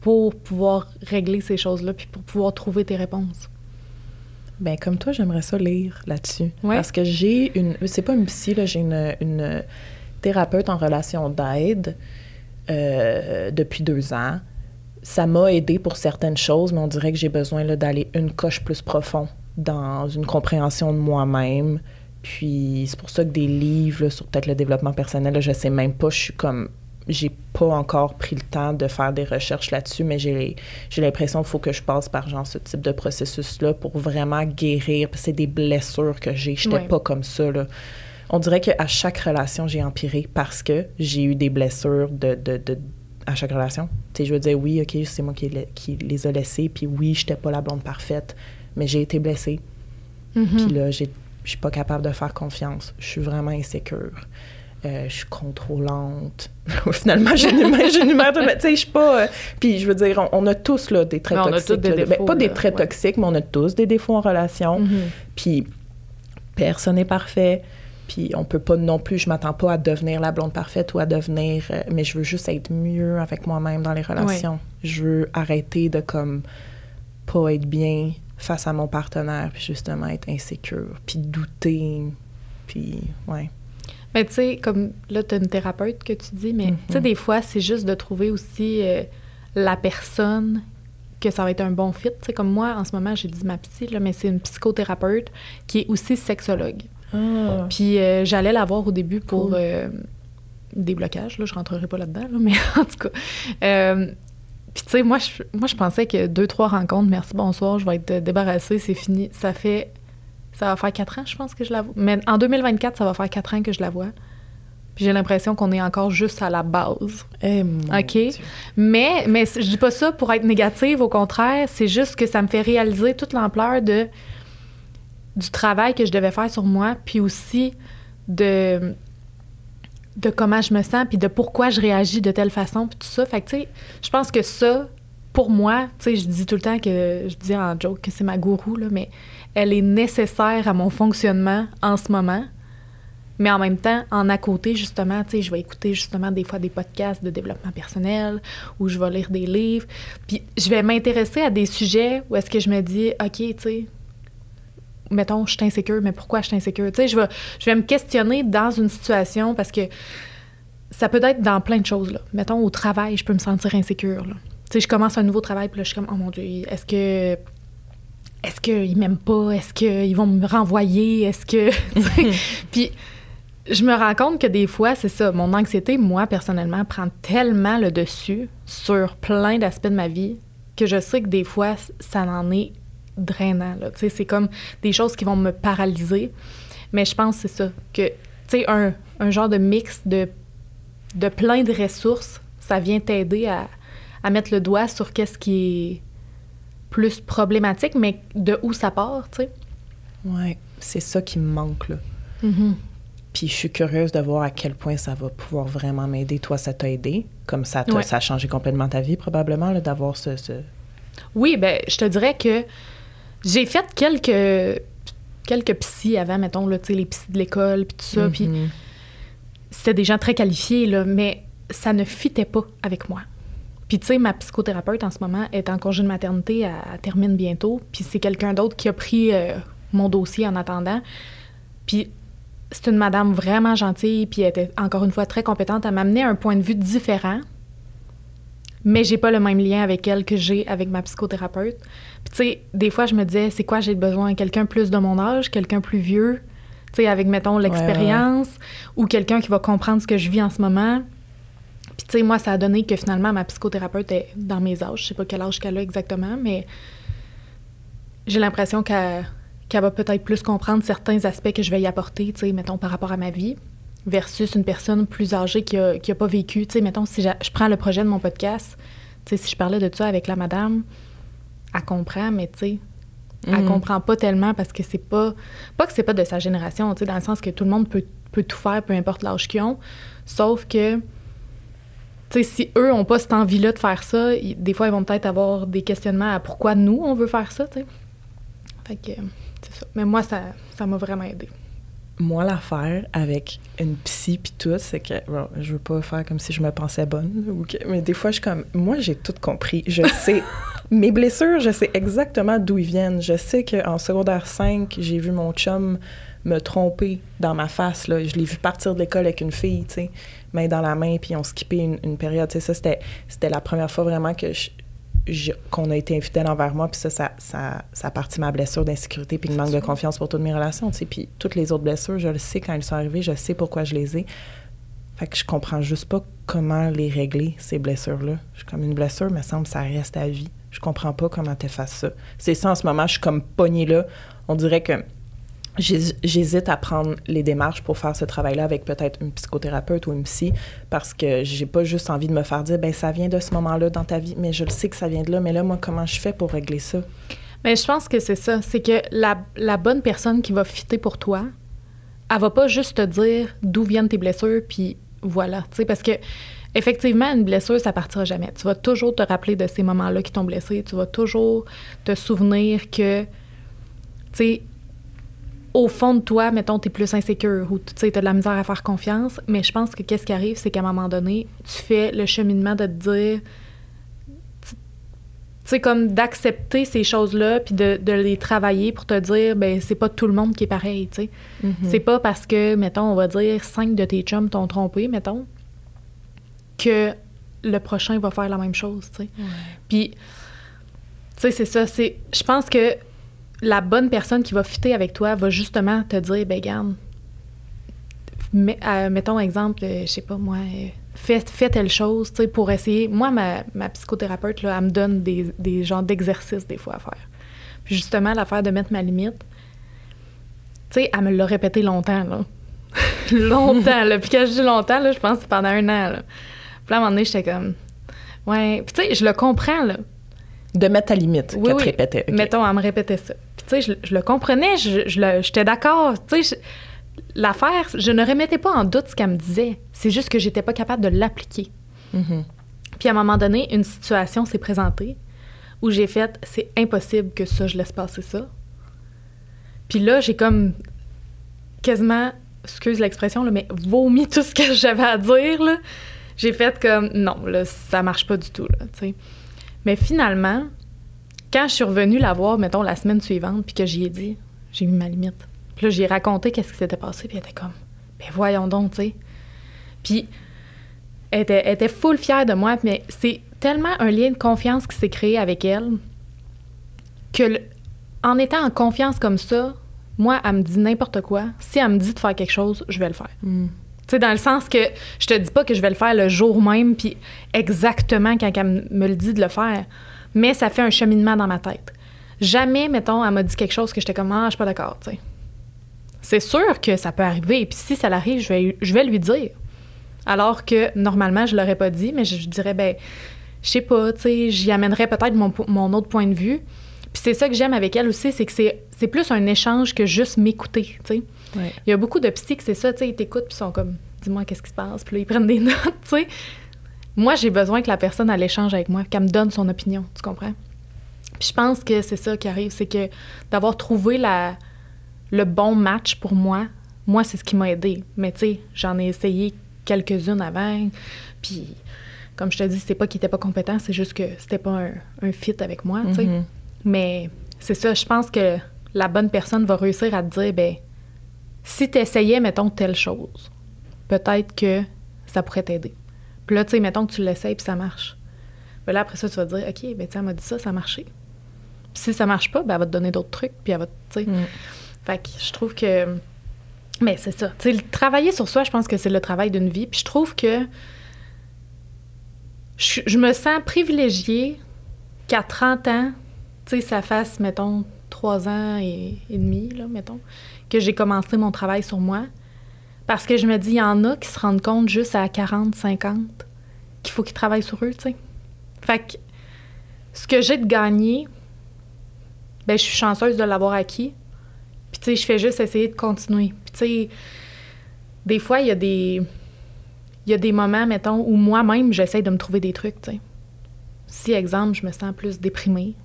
pour pouvoir régler ces choses-là, puis pour pouvoir trouver tes réponses? Ben comme toi, j'aimerais ça lire là-dessus. Parce que j'ai une... C'est pas une psy, j'ai une, une thérapeute en relation d'aide euh, depuis deux ans. Ça m'a aidé pour certaines choses, mais on dirait que j'ai besoin d'aller une coche plus profond dans une compréhension de moi-même. Puis c'est pour ça que des livres sur peut-être le développement personnel, là, je sais même pas, je suis comme j'ai pas encore pris le temps de faire des recherches là-dessus, mais j'ai, j'ai l'impression qu'il faut que je passe par genre ce type de processus-là pour vraiment guérir. C'est des blessures que j'ai. J'étais pas comme ça. Là on dirait qu'à chaque relation, j'ai empiré parce que j'ai eu des blessures de, de, de à chaque relation. Tu sais, je veux dire, oui, OK, c'est moi qui, qui les a laissés, puis oui, j'étais pas la blonde parfaite, mais j'ai été blessée. Mhm. Puis là, je suis pas capable de faire confiance. Je suis vraiment insécure. Euh, je suis contrôlante. Finalement, j'énumère tout. Tu sais, je suis pas. Euh, puis je veux dire, on, a tous là, des traits toxiques. Des ben, défauts, pas des traits toxiques, mais on a tous des défauts en relation. Mhm. Puis personne n'est parfait. Puis on peut pas non plus, je m'attends pas à devenir la blonde parfaite ou à devenir, euh, mais je veux juste être mieux avec moi-même dans les relations. Je veux arrêter de comme pas être bien face à mon partenaire, puis justement être insécure, puis douter, puis ouais. Mais tu sais, comme là, tu as une thérapeute que tu dis, mais tu sais, Mhm. des fois, c'est juste de trouver aussi euh, la personne que ça va être un bon fit. Tu sais, comme moi, en ce moment, j'ai dit ma psy, là, mais c'est une psychothérapeute qui est aussi sexologue. Ah. Puis euh, j'allais la voir au début pour Cool. euh, des blocages, là, je rentrerai pas là-dedans, là, mais en tout cas. Euh, puis tu sais, moi je, moi, je pensais que deux, trois rencontres, merci, bonsoir, je vais être débarrassée, c'est fini. Ça fait... Ça va faire quatre ans, je pense, que je la vois. Mais en 2024, ça va faire quatre ans que je la vois. Puis j'ai l'impression qu'on est encore juste à la base. Eh, mon OK? Dieu. Mais, mais je dis pas ça pour être négative, au contraire, c'est juste que ça me fait réaliser toute l'ampleur de du travail que je devais faire sur moi, puis aussi de de comment je me sens, puis de pourquoi je réagis de telle façon, puis tout ça. Fait que, tu sais, je pense que ça, pour moi, tu sais, je dis tout le temps que, je dis en joke que c'est ma gourou, là, mais elle est nécessaire à mon fonctionnement en ce moment. Mais en même temps, en à côté, justement, tu sais, je vais écouter justement des fois des podcasts de développement personnel ou je vais lire des livres. Puis je vais m'intéresser à des sujets où est-ce que je me dis, OK, tu sais, mettons, je suis insécure, mais pourquoi je suis insécure? Tu sais, je vais, je vais me questionner dans une situation parce que ça peut être dans plein de choses, là. Mettons, au travail, je peux me sentir insécure, là. Tu sais, je commence un nouveau travail, puis là, je suis comme, oh mon Dieu, est-ce que est-ce qu'ils m'aiment pas? Est-ce qu'ils vont me renvoyer? Est-ce que. Puis je me rends compte que des fois, c'est ça, mon anxiété, moi, personnellement, prend tellement le dessus sur plein d'aspects de ma vie que je sais que des fois, ça en est drainant. C'est comme des choses qui vont me paralyser. Mais je pense que c'est ça, que, tu sais, un, un genre de mix de, de plein de ressources, ça vient t'aider à, à mettre le doigt sur qu'est-ce qui est plus problématique, mais de où ça part, tu sais. Ouais, c'est ça qui me manque, là. Mm-hmm. Puis je suis curieuse de voir à quel point ça va pouvoir vraiment m'aider. Toi, ça t'a aidé? Comme ça, Ouais. ça a changé complètement ta vie, probablement, d'avoir ce... ce- Oui, ben, je te dirais que j'ai fait quelques quelques psys avant, mettons, là, les psys de l'école, puis tout ça, puis Mhm. c'était des gens très qualifiés, là, mais ça ne fitait pas avec moi. Puis, tu sais, ma psychothérapeute en ce moment est en congé de maternité, elle, elle termine bientôt, puis c'est quelqu'un d'autre qui a pris euh, mon dossier en attendant. Puis, c'est une madame vraiment gentille, puis elle était encore une fois très compétente. Elle m'amenait un point de vue différent, mais j'ai pas le même lien avec elle que j'ai avec ma psychothérapeute. Tu sais, des fois, je me disais, c'est quoi j'ai besoin? Quelqu'un plus de mon âge, quelqu'un plus vieux, tu sais, avec, mettons, l'expérience, ou quelqu'un qui va comprendre ce que je vis en ce moment. Puis, tu sais, moi, ça a donné que finalement, ma psychothérapeute est dans mes âges. Je sais pas quel âge qu'elle a exactement, mais j'ai l'impression qu'elle va peut-être plus comprendre certains aspects que je vais y apporter, tu sais, mettons, par rapport à ma vie, versus une personne plus âgée qui a, qui a pas vécu. Tu sais, mettons, si je prends le projet de mon podcast, tu sais, si je parlais de ça avec la madame, elle comprend, mais tu sais, elle Mhm. comprend pas tellement parce que c'est pas... Pas que c'est pas de sa génération, tu sais, dans le sens que tout le monde peut, peut tout faire, peu importe l'âge qu'ils ont, sauf que... Tu sais, si eux ont pas cette envie-là de faire ça, ils- des fois, ils vont peut-être avoir des questionnements à pourquoi nous, on veut faire ça, tu sais. Fait que, c'est ça. Mais moi, ça ça m'a vraiment aidé. Moi, l'affaire avec une psy puis tout, c'est que bon, je veux pas faire comme si je me pensais bonne, ou que- mais des fois, je suis comme, moi, j'ai tout compris. Je sais mes blessures, je sais exactement d'où ils viennent. Je sais qu'en secondaire 5, j'ai vu mon chum me tromper dans ma face. Là. Je l'ai vu partir de l'école avec une fille, tu sais, main dans la main, puis on skippait une, une période. Tu sais, ça, c'était, c'était la première fois vraiment que je- je- qu'on a été infidèle envers moi, puis ça, ça, ça, ça a parti ma blessure d'insécurité, puis de manque de confiance pour toutes mes relations, tu sais. Puis toutes les autres blessures, je le sais quand elles sont arrivées, je sais pourquoi je les ai. Fait que je comprends juste pas comment les régler, ces blessures-là. Je suis comme une blessure, me semble, ça reste à vie. Je comprends pas comment t'effaces ça. C'est ça, en ce moment, je suis comme pognée là. On dirait que j'hésite à prendre les démarches pour faire ce travail-là avec peut-être une psychothérapeute ou une psy parce que j'ai pas juste envie de me faire dire ben ça vient de ce moment-là dans ta vie mais je le sais que ça vient de là mais là moi comment je fais pour régler ça? Mais je pense que c'est ça. C'est que la, la, bonne personne qui va fitter pour toi elle va pas juste te dire d'où viennent tes blessures puis voilà tu sais parce que effectivement une blessure ça partira jamais. Tu vas toujours te rappeler de ces moments-là qui t'ont blessé. Tu vas toujours te souvenir que tu sais au fond de toi, mettons, tu es plus insécure ou tu sais, as de la misère à faire confiance, mais je pense que qu'est-ce qui arrive, c'est qu'à un moment donné, tu fais le cheminement de te dire, tu sais, comme d'accepter ces choses-là puis de, les travailler pour te dire, ben c'est pas tout le monde qui est pareil, tu sais. Mm-hmm. C'est pas parce que, mettons, on va dire, cinq de tes chums t'ont trompé, mettons, que le prochain va faire la même chose, tu sais. Puis, tu sais, c'est ça, c'est... Je pense que la bonne personne qui va fitter avec toi va justement te dire, ben garde, euh, mettons exemple, euh, je sais pas moi, euh, fais, telle chose, tu sais, pour essayer. Moi, ma, ma psychothérapeute, là, elle me donne des, des genres d'exercices des fois à faire. Puis justement, l'affaire de mettre ma limite, tu sais, elle me l'a répété longtemps, là. longtemps, là. Puis quand je dis longtemps, là, je pense que c'est pendant un an, là. Puis là, à un moment donné, j'étais comme, ouais. Puis tu sais, je le comprends, là. De mettre ta limite, oui, qu'elle te répétait. Mettons, elle me répétait ça. Puis, tu sais, je, le comprenais, je, j'étais d'accord. Tu sais, l'affaire, je ne remettais pas en doute ce qu'elle me disait. C'est juste que j'étais pas capable de l'appliquer. Mm-hmm. Puis, à un moment donné, une situation s'est présentée où j'ai fait c'est impossible que ça, je laisse passer ça. Puis là, j'ai comme quasiment, excuse l'expression, mais vomi tout ce que j'avais à dire. J'ai fait comme non, là, ça marche pas du tout. Là. Mais finalement, quand je suis revenue la voir, mettons, la semaine suivante, puis que j'y ai dit, j'ai mis ma limite. Puis là, j'ai raconté qu'est-ce qui s'était passé, puis elle était comme, ben voyons donc, tu sais. Puis elle était, elle était full fière de moi, mais c'est tellement un lien de confiance qui s'est créé avec elle que, en étant en confiance comme ça, moi, elle me dit n'importe quoi. Si elle me dit de faire quelque chose, je vais le faire. Mm dans le sens que je te dis pas que je vais le faire le jour même, puis exactement quand elle me le dit de le faire, mais ça fait un cheminement dans ma tête. Jamais, mettons, elle m'a dit quelque chose que j'étais comme, ah, je suis pas d'accord, tu sais. C'est sûr que ça peut arriver, puis si ça l'arrive, je vais, je vais lui dire. Alors que normalement, je l'aurais pas dit, mais je, dirais, ben, je sais pas, tu sais, j'y amènerais peut-être mon, mon, autre point de vue. Puis c'est ça que j'aime avec elle aussi, c'est que c'est plus un échange que juste m'écouter, tu sais. Il y a beaucoup de psy c'est ça, tu sais, ils t'écoutent puis sont comme, dis-moi qu'est-ce qui se passe, puis là, ils prennent des notes, tu sais. Moi, j'ai besoin que la personne, elle échange avec moi, qu'elle me donne son opinion, tu comprends? Puis je pense que c'est ça qui arrive, c'est que d'avoir trouvé la, le bon match pour moi, moi, c'est ce qui m'a aidé. Mais tu sais, j'en ai essayé quelques-unes avant, puis comme je te dis, c'est pas qu'il était pas compétent, c'est juste que c'était pas un, fit avec moi, tu sais. Mm-hmm. Mais c'est ça, je pense que la bonne personne va réussir à te dire, ben si tu essayais, mettons, telle chose, peut-être que ça pourrait t'aider. Puis là, tu sais, mettons que tu l'essayes puis ça marche. Puis là, après ça, tu vas te dire, OK, ben, elle m'a dit ça, ça a marché. Puis si ça marche pas, ben, elle va te donner d'autres trucs, puis elle va, tu sais. Mm. Fait que je trouve que. Mais c'est ça. Tu sais, travailler sur soi, je pense que c'est le travail d'une vie. Puis je trouve que. Je, me sens privilégiée qu'à 30 ans, tu sais, ça fasse, mettons, trois ans et, et demi, là, mettons, que j'ai commencé mon travail sur moi. Parce que je me dis, il y en a qui se rendent compte juste à 40, 50 qu'il faut qu'ils travaillent sur eux, tu sais. Fait que ce que j'ai de gagné, ben je suis chanceuse de l'avoir acquis. Puis tu sais, je fais juste essayer de continuer. Puis tu sais, des fois, il y a des... Il y a des moments, mettons, où moi-même, j'essaie de me trouver des trucs, tu sais. Si, exemple, je me sens plus déprimée,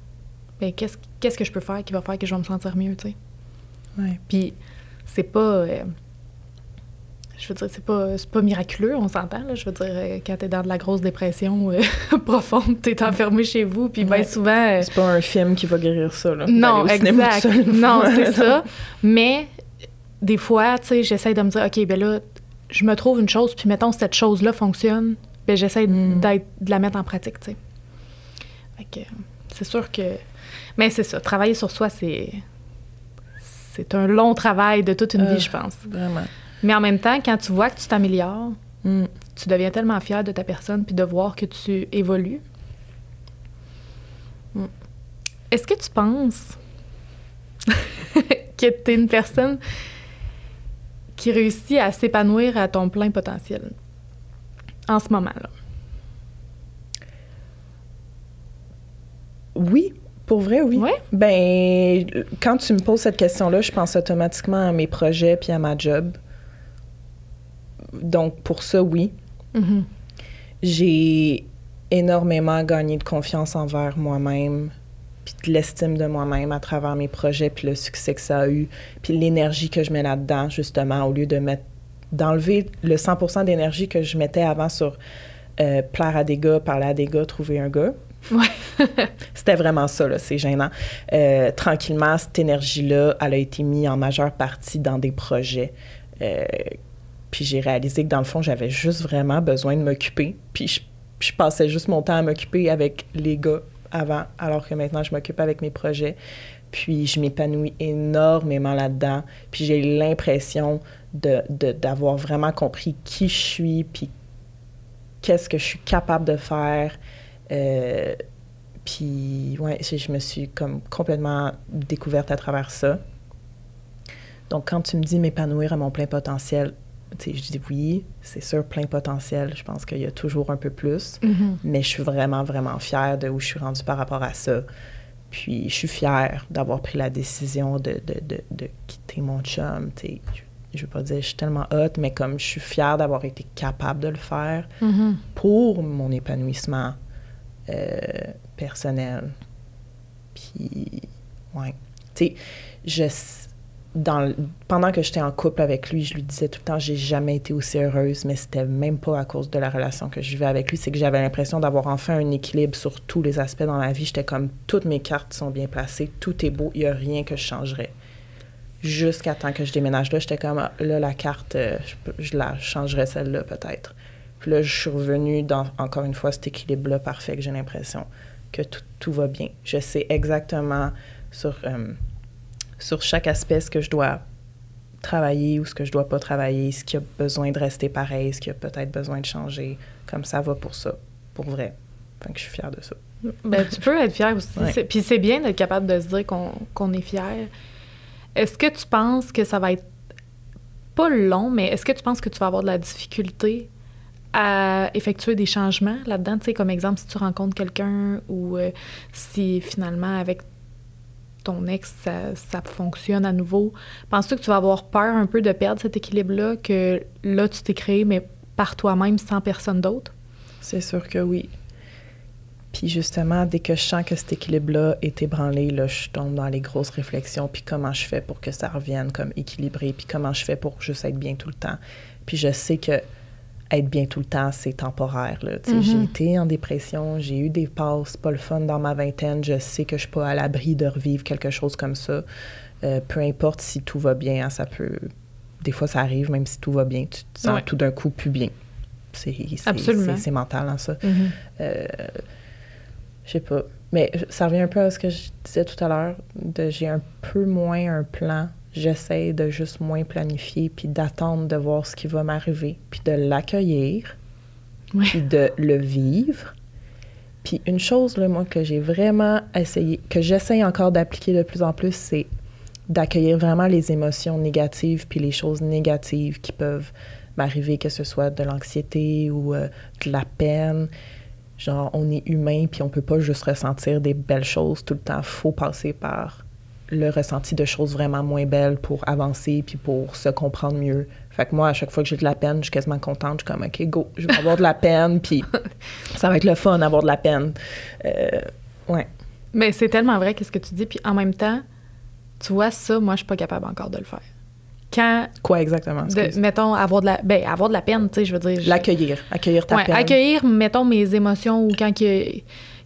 ben qu'est-ce, qu'est-ce que je peux faire qui va faire que je vais me sentir mieux, tu sais? Puis c'est pas. Euh, je veux dire, c'est pas, pas miraculeux, on s'entend. Je veux dire, euh, quand t'es dans de la grosse dépression euh, profonde, t'es enfermé chez vous, puis bien souvent... c'est pas un film qui va guérir ça, là. Non, exact. Non, c'est ça. Mais des fois, tu sais, j'essaie de me dire, OK, ben là, je me trouve une chose, puis mettons, cette chose-là fonctionne, ben j'essaie mm. de la mettre en pratique, tu sais. Fait que c'est sûr que... Mais c'est ça, travailler sur soi, c'est c'est un long travail de toute une vie, euh, je pense. Vraiment. Mais en même temps, quand tu vois que tu t'améliores, mm. tu deviens tellement fier de ta personne puis de voir que tu évolues. Mm. Est-ce que tu penses que tu es une personne qui réussit à s'épanouir à ton plein potentiel en ce moment-là? Oui, pour vrai, oui. Ouais? Ben, quand tu me poses cette question-là, je pense automatiquement à mes projets puis à ma job. Donc, pour ça, oui. Mhm. J'ai énormément gagné de confiance envers moi-même, puis de l'estime de moi-même à travers mes projets, puis le succès que ça a eu, puis l'énergie que je mets là-dedans, justement, au lieu de mettre d'enlever le 100% d'énergie que je mettais avant sur euh, plaire à des gars, parler à des gars, trouver un gars. Ouais. C'était vraiment ça, là, c'est gênant. Euh, tranquillement, cette énergie-là, elle a été mise en majeure partie dans des projets. Euh, puis j'ai réalisé que dans le fond, j'avais juste vraiment besoin de m'occuper. Puis je, passais juste mon temps à m'occuper avec les gars avant, alors que maintenant, je m'occupe avec mes projets. Puis je m'épanouis énormément là-dedans. Puis j'ai l'impression de, de- d'avoir vraiment compris qui je suis, puis qu'est-ce que je suis capable de faire. Euh, puis, ouais, je, me suis comme complètement découverte à travers ça. Donc, quand tu me dis m'épanouir à mon plein potentiel, je dis oui, c'est sûr, plein potentiel. Je pense qu'il y a toujours un peu plus. Mhm. Mais je suis vraiment, vraiment fière de où je suis rendue par rapport à ça. Puis, je suis fière d'avoir pris la décision de, de, de, de quitter mon chum. Je, je veux pas dire je suis tellement hot, mais comme je suis fière d'avoir été capable de le faire Mhm. pour mon épanouissement euh, personnel. Puis, ouais. Tu sais, je, pendant que j'étais en couple avec lui, je lui disais tout le temps, j'ai jamais été aussi heureuse, mais c'était même pas à cause de la relation que je vivais avec lui, c'est que j'avais l'impression d'avoir enfin un équilibre sur tous les aspects dans ma vie. J'étais comme, toutes mes cartes sont bien placées, tout est beau, il y a rien que je changerais. Jusqu'à temps que je déménage là, j'étais comme, Ah, là, la carte, euh, je, la changerais celle-là peut-être. Puis là, je suis revenue dans, encore une fois, cet équilibre-là parfait que j'ai l'impression que tout, tout va bien. Je sais exactement sur, euh, sur chaque aspect ce que je dois travailler ou ce que je dois pas travailler, ce qui a besoin de rester pareil, ce qui a peut-être besoin de changer. Comme ça va pour ça, pour vrai. Fait que je suis fière de ça. Ben, tu peux être fier aussi. Ouais. Puis c'est bien d'être capable de se dire qu'on est fier. Est-ce que tu penses que ça va être pas long, mais est-ce que tu penses que tu vas avoir de la difficulté à effectuer des changements là-dedans? Tu sais, comme exemple, si tu rencontres quelqu'un ou euh, si finalement avec ton ex, ça, ça fonctionne à nouveau, penses-tu que tu vas avoir peur un peu de perdre cet équilibre-là que là, tu t'es créé, mais par toi-même, sans personne d'autre? C'est sûr que oui. Puis justement, dès que je sens que cet équilibre-là est ébranlé, là, je tombe dans les grosses réflexions, puis comment je fais pour que ça revienne comme équilibré, puis comment je fais pour juste être bien tout le temps. Puis je sais que être bien tout le temps, c'est temporaire. Là. Mhm. J'ai été en dépression, j'ai eu des passes pas le fun dans ma vingtaine, je sais que je suis pas à l'abri de revivre quelque chose comme ça. Euh, peu importe si tout va bien, hein, ça peut... Des fois, ça arrive, même si tout va bien, tu te sens Ouais. tout d'un coup plus bien. C'est mental, hein, ça. Euh, je sais pas. Mais ça revient un peu à ce que je disais tout à l'heure. de J'ai un peu moins un plan. J'essaie de juste moins planifier, puis d'attendre de voir ce qui va m'arriver, puis de l'accueillir, Ouais. puis de le vivre. Puis une chose, là, moi, que j'ai vraiment essayé, que j'essaie encore d'appliquer de plus en plus, c'est d'accueillir vraiment les émotions négatives, puis les choses négatives qui peuvent m'arriver, que ce soit de l'anxiété ou euh, de la peine. Genre, on est humain, puis on peut pas juste ressentir des belles choses tout le temps. faut passer par le ressenti de choses vraiment moins belles pour avancer, puis pour se comprendre mieux. Fait que moi, à chaque fois que j'ai de la peine, je suis quasiment contente. Je suis comme, OK, go, je vais avoir de la peine, puis ça va être le fun d'avoir de la peine. Euh, ouais. Mais c'est tellement vrai qu'est-ce que tu dis? Puis en même temps, tu vois ça, moi, je suis pas capable encore de le faire. Quand, Quoi exactement? de, mettons, avoir de la, ben, avoir de la peine, tu sais, je veux dire. je- L'accueillir. Accueillir ta Ouais, peine. accueillir, mettons, mes émotions ou quand il y a,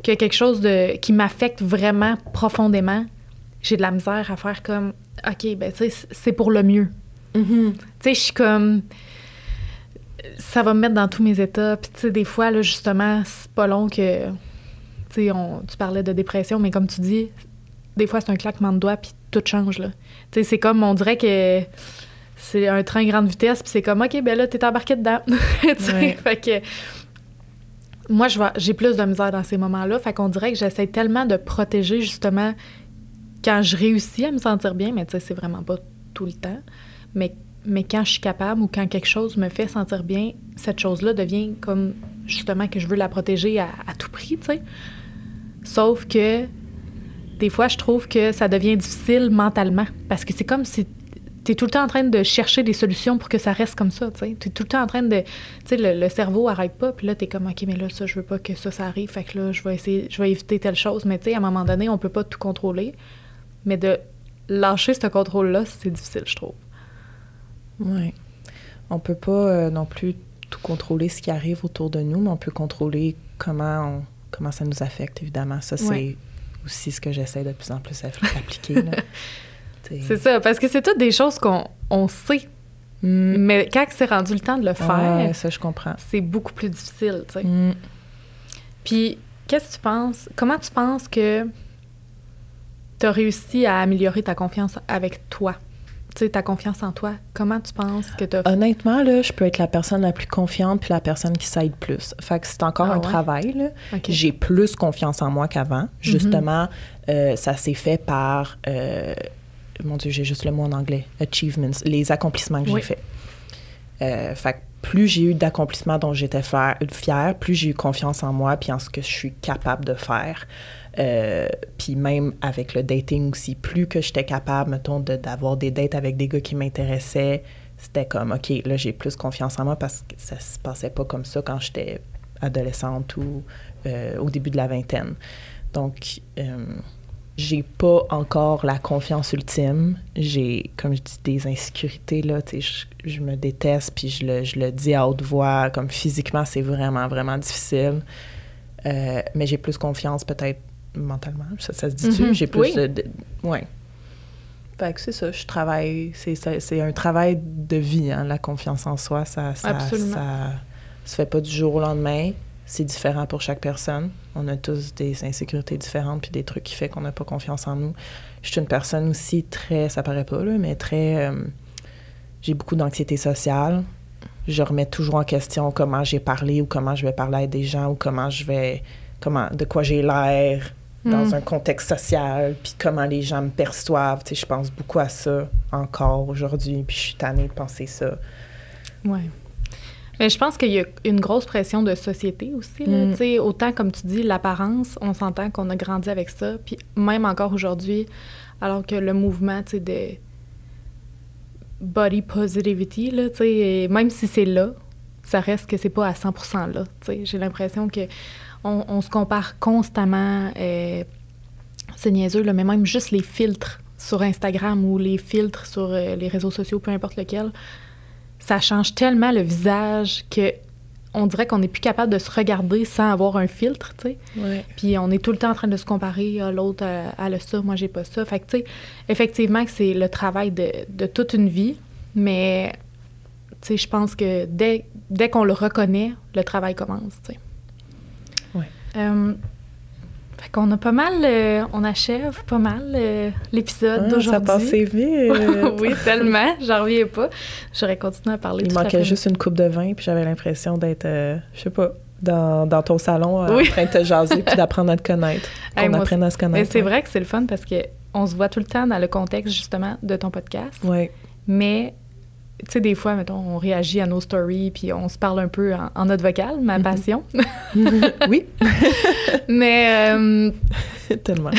qu'il y a quelque chose de, qui m'affecte vraiment profondément, j'ai de la misère à faire comme, OK, ben, tu sais, c'est pour le mieux. Mhm. Tu sais, je suis comme. Ça va me mettre dans tous mes états. Puis, tu sais, des fois, là, justement, c'est pas long que. Tu sais, on- tu parlais de dépression, mais comme tu dis, des fois, c'est un claquement de doigts, puis tout change, là. Tu sais, c'est comme, on dirait que c'est un train grande vitesse, puis c'est comme, OK, ben là, t'es embarqué dedans. tu sais, Ouais. fait que. Moi, j'ai plus de misère dans ces moments-là. Fait qu'on dirait que j'essaie tellement de protéger, justement, quand je réussis à me sentir bien, mais tu sais, c'est vraiment pas tout le temps, mais, quand je suis capable ou quand quelque chose me fait sentir bien, cette chose-là devient comme justement que je veux la protéger à, tout prix, tu sais. Sauf que des fois, je trouve que ça devient difficile mentalement parce que c'est comme si tu es tout le temps en train de chercher des solutions pour que ça reste comme ça, tu sais. Tu es tout le temps en train de... Tu sais, le, le cerveau arrête pas, puis là, tu es comme, OK, mais là, ça, je veux pas que ça, ça arrive, fait que là, je vais essayer, je vais éviter telle chose. Mais tu sais, à un moment donné, on peut pas tout contrôler. Mais de lâcher ce contrôle-là, c'est difficile, je trouve. Oui. On peut pas euh, non plus tout contrôler ce qui arrive autour de nous, mais on peut contrôler comment, on- comment ça nous affecte, évidemment. Ça, c'est Ouais. aussi ce que j'essaie de plus en plus appliquer. C'est ça, parce que c'est toutes des choses qu'on on sait, Mm. mais quand c'est rendu le temps de le faire, Ouais, ça, je comprends. c'est beaucoup plus difficile, tu sais. Mm. Puis, qu'est-ce que tu penses? Comment tu penses que tu as réussi à améliorer ta confiance avec toi? Tu sais, ta confiance en toi. Comment tu penses que tu as Honnêtement, là, je peux être la personne la plus confiante puis la personne qui s'aide plus. Fait que c'est encore Ah un ouais? travail, là. J'ai plus confiance en moi qu'avant. Justement, euh, ça s'est fait par, euh, mon Dieu, j'ai juste le mot en anglais, achievements, les accomplissements que Oui. j'ai faits. Euh, fait que plus j'ai eu d'accomplissements dont j'étais fière, fière, plus j'ai eu confiance en moi puis en ce que je suis capable de faire. Euh, puis même avec le dating aussi, plus que j'étais capable, mettons, d'avoir des dates avec des gars qui m'intéressaient, c'était comme, OK, là, j'ai plus confiance en moi parce que ça se passait pas comme ça quand j'étais adolescente ou euh, au début de la vingtaine. Donc, euh, j'ai pas encore la confiance ultime. J'ai, comme je dis, des insécurités, là, tu sais, je, je me déteste, puis je le, je le dis à haute voix, comme physiquement, c'est vraiment, vraiment difficile. Mais j'ai plus confiance, peut-être, mentalement, ça, ça se dit-tu? Mhm, J'ai plus oui. de, de- Ouais. Fait que c'est ça, je travaille, c'est, un travail de vie, hein, la confiance en soi, ça, ça, Absolument. ça se fait pas du jour au lendemain. C'est différent pour chaque personne. On a tous des insécurités différentes puis des trucs qui font qu'on n'a pas confiance en nous. Je suis une personne aussi très, ça paraît pas, là, mais très... euh, j'ai beaucoup d'anxiété sociale. Je remets toujours en question comment j'ai parlé ou comment je vais parler à des gens ou comment je vais... comment de quoi j'ai l'air dans Mm. un contexte social, puis comment les gens me perçoivent. Tu sais, je pense beaucoup à ça encore aujourd'hui, puis je suis tannée de penser ça. Ouais. Mais je pense qu'il y a une grosse pression de société aussi. Là, Mm. Sais, Autant, comme tu dis, l'apparence, on s'entend qu'on a grandi avec ça. Puis même encore aujourd'hui, alors que le mouvement tu sais, de body positivity, là, tu sais, et même si c'est là, ça reste que c'est pas à 100% là. tu sais. J'ai l'impression que on, on se compare constamment. euh, c'est niaiseux, là, mais même juste les filtres sur Instagram ou les filtres sur euh, les réseaux sociaux, peu importe lequel, ça change tellement le visage que on dirait qu'on n'est plus capable de se regarder sans avoir un filtre, tu sais. Ouais. Puis on est tout le temps en train de se comparer, ah, l'autre euh, elle a ça, moi j'ai pas ça. Fait que tu sais, effectivement que c'est le travail de, de toute une vie, mais tu sais, je pense que dès, dès qu'on le reconnaît, le travail commence, tu sais. Euh, fait qu'on a pas mal, euh, on achève pas mal euh, l'épisode Ah, ça d'aujourd'hui. passait vite. oui, tellement, j'en reviens pas. J'aurais continué à parler Il manquait juste une coupe de vin, puis j'avais l'impression d'être, euh, je sais pas, dans, dans ton salon, Oui. en train de te jaser, puis d'apprendre à te connaître. Hey, Qu'on moi apprenne à se Mais connaître. c'est vrai que c'est le fun parce que on se voit tout le temps dans le contexte justement de ton podcast. Ouais. Mais tu sais, des fois, mettons, on réagit à nos stories puis on se parle un peu en, en note vocale, ma Mhm. passion. oui, mais euh, tellement.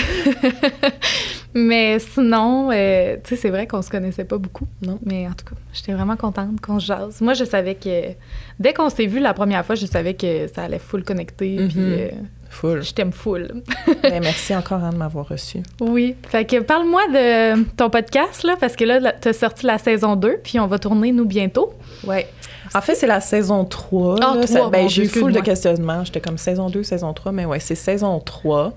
Mais sinon, euh, tu sais, c'est vrai qu'on se connaissait pas beaucoup. Non. Mais en tout cas, j'étais vraiment contente qu'on se jase. Moi, je savais que dès qu'on s'est vu la première fois, je savais que ça allait full connecter. Puis Mhm. euh, Full. je t'aime full. Ben, merci encore, de m'avoir reçu. Oui. Fait que parle-moi de ton podcast, là, parce que là, tu as sorti la saison 2, puis on va tourner, nous, bientôt. Ouais. En fait, c'est la saison 3. Ah, là. 3, Ça- ben, j'ai eu full de questionnements. J'étais comme saison 2, saison 3, mais ouais, c'est saison 3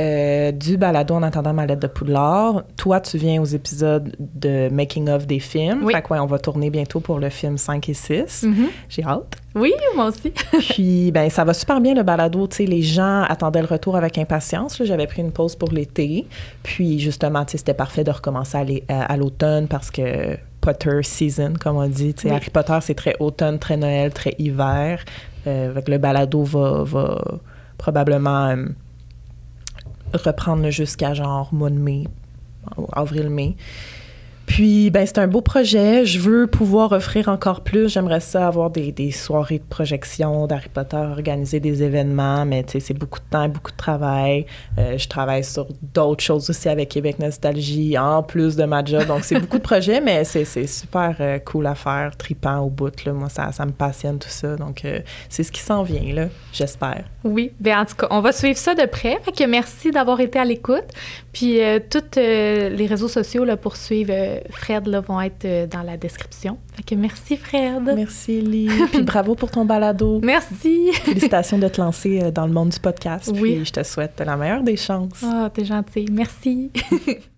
euh, du balado en attendant ma lettre de Poudlard. Toi, tu viens aux épisodes de Making of des films. Oui. Fait que, ouais, on va tourner bientôt pour le film 5 et 6. Mhm. J'ai hâte. Oui, moi aussi. Puis, ben, ça va super bien le balado. Tu sais, les gens attendaient le retour avec impatience. J'avais pris une pause pour l'été. Puis, justement, tu sais, c'était parfait de recommencer à, à l'automne parce que Potter season, comme on dit. Oui. Harry Potter, c'est très automne, très Noël, très hiver. Euh, que le balado va, va probablement euh, reprendre jusqu'à genre mois de mai, avril-mai. Puis, ben, c'est un beau projet. Je veux pouvoir offrir encore plus. J'aimerais ça avoir des, des soirées de projection d'Harry Potter, organiser des événements, mais c'est beaucoup de temps, beaucoup de travail. Euh, je travaille sur d'autres choses aussi avec Québec Nostalgie, en plus de ma job. Donc, c'est beaucoup de projets, mais c'est, super euh, cool à faire, tripant au bout. Là. Moi, ça, ça me passionne tout ça. Donc, euh, c'est ce qui s'en vient, là, j'espère. Oui, bien, en tout cas, on va suivre ça de près. Fait que merci d'avoir été à l'écoute. Puis, tous les réseaux sociaux là, pour suivre Fred là, vont être euh, dans la description. Fait que merci Fred. Merci Ellie. Puis bravo pour ton balado. Merci. Félicitations de te lancer euh, dans le monde du podcast. Oui. Puis je te souhaite la meilleure des chances. Ah, oh, t'es gentil. Merci.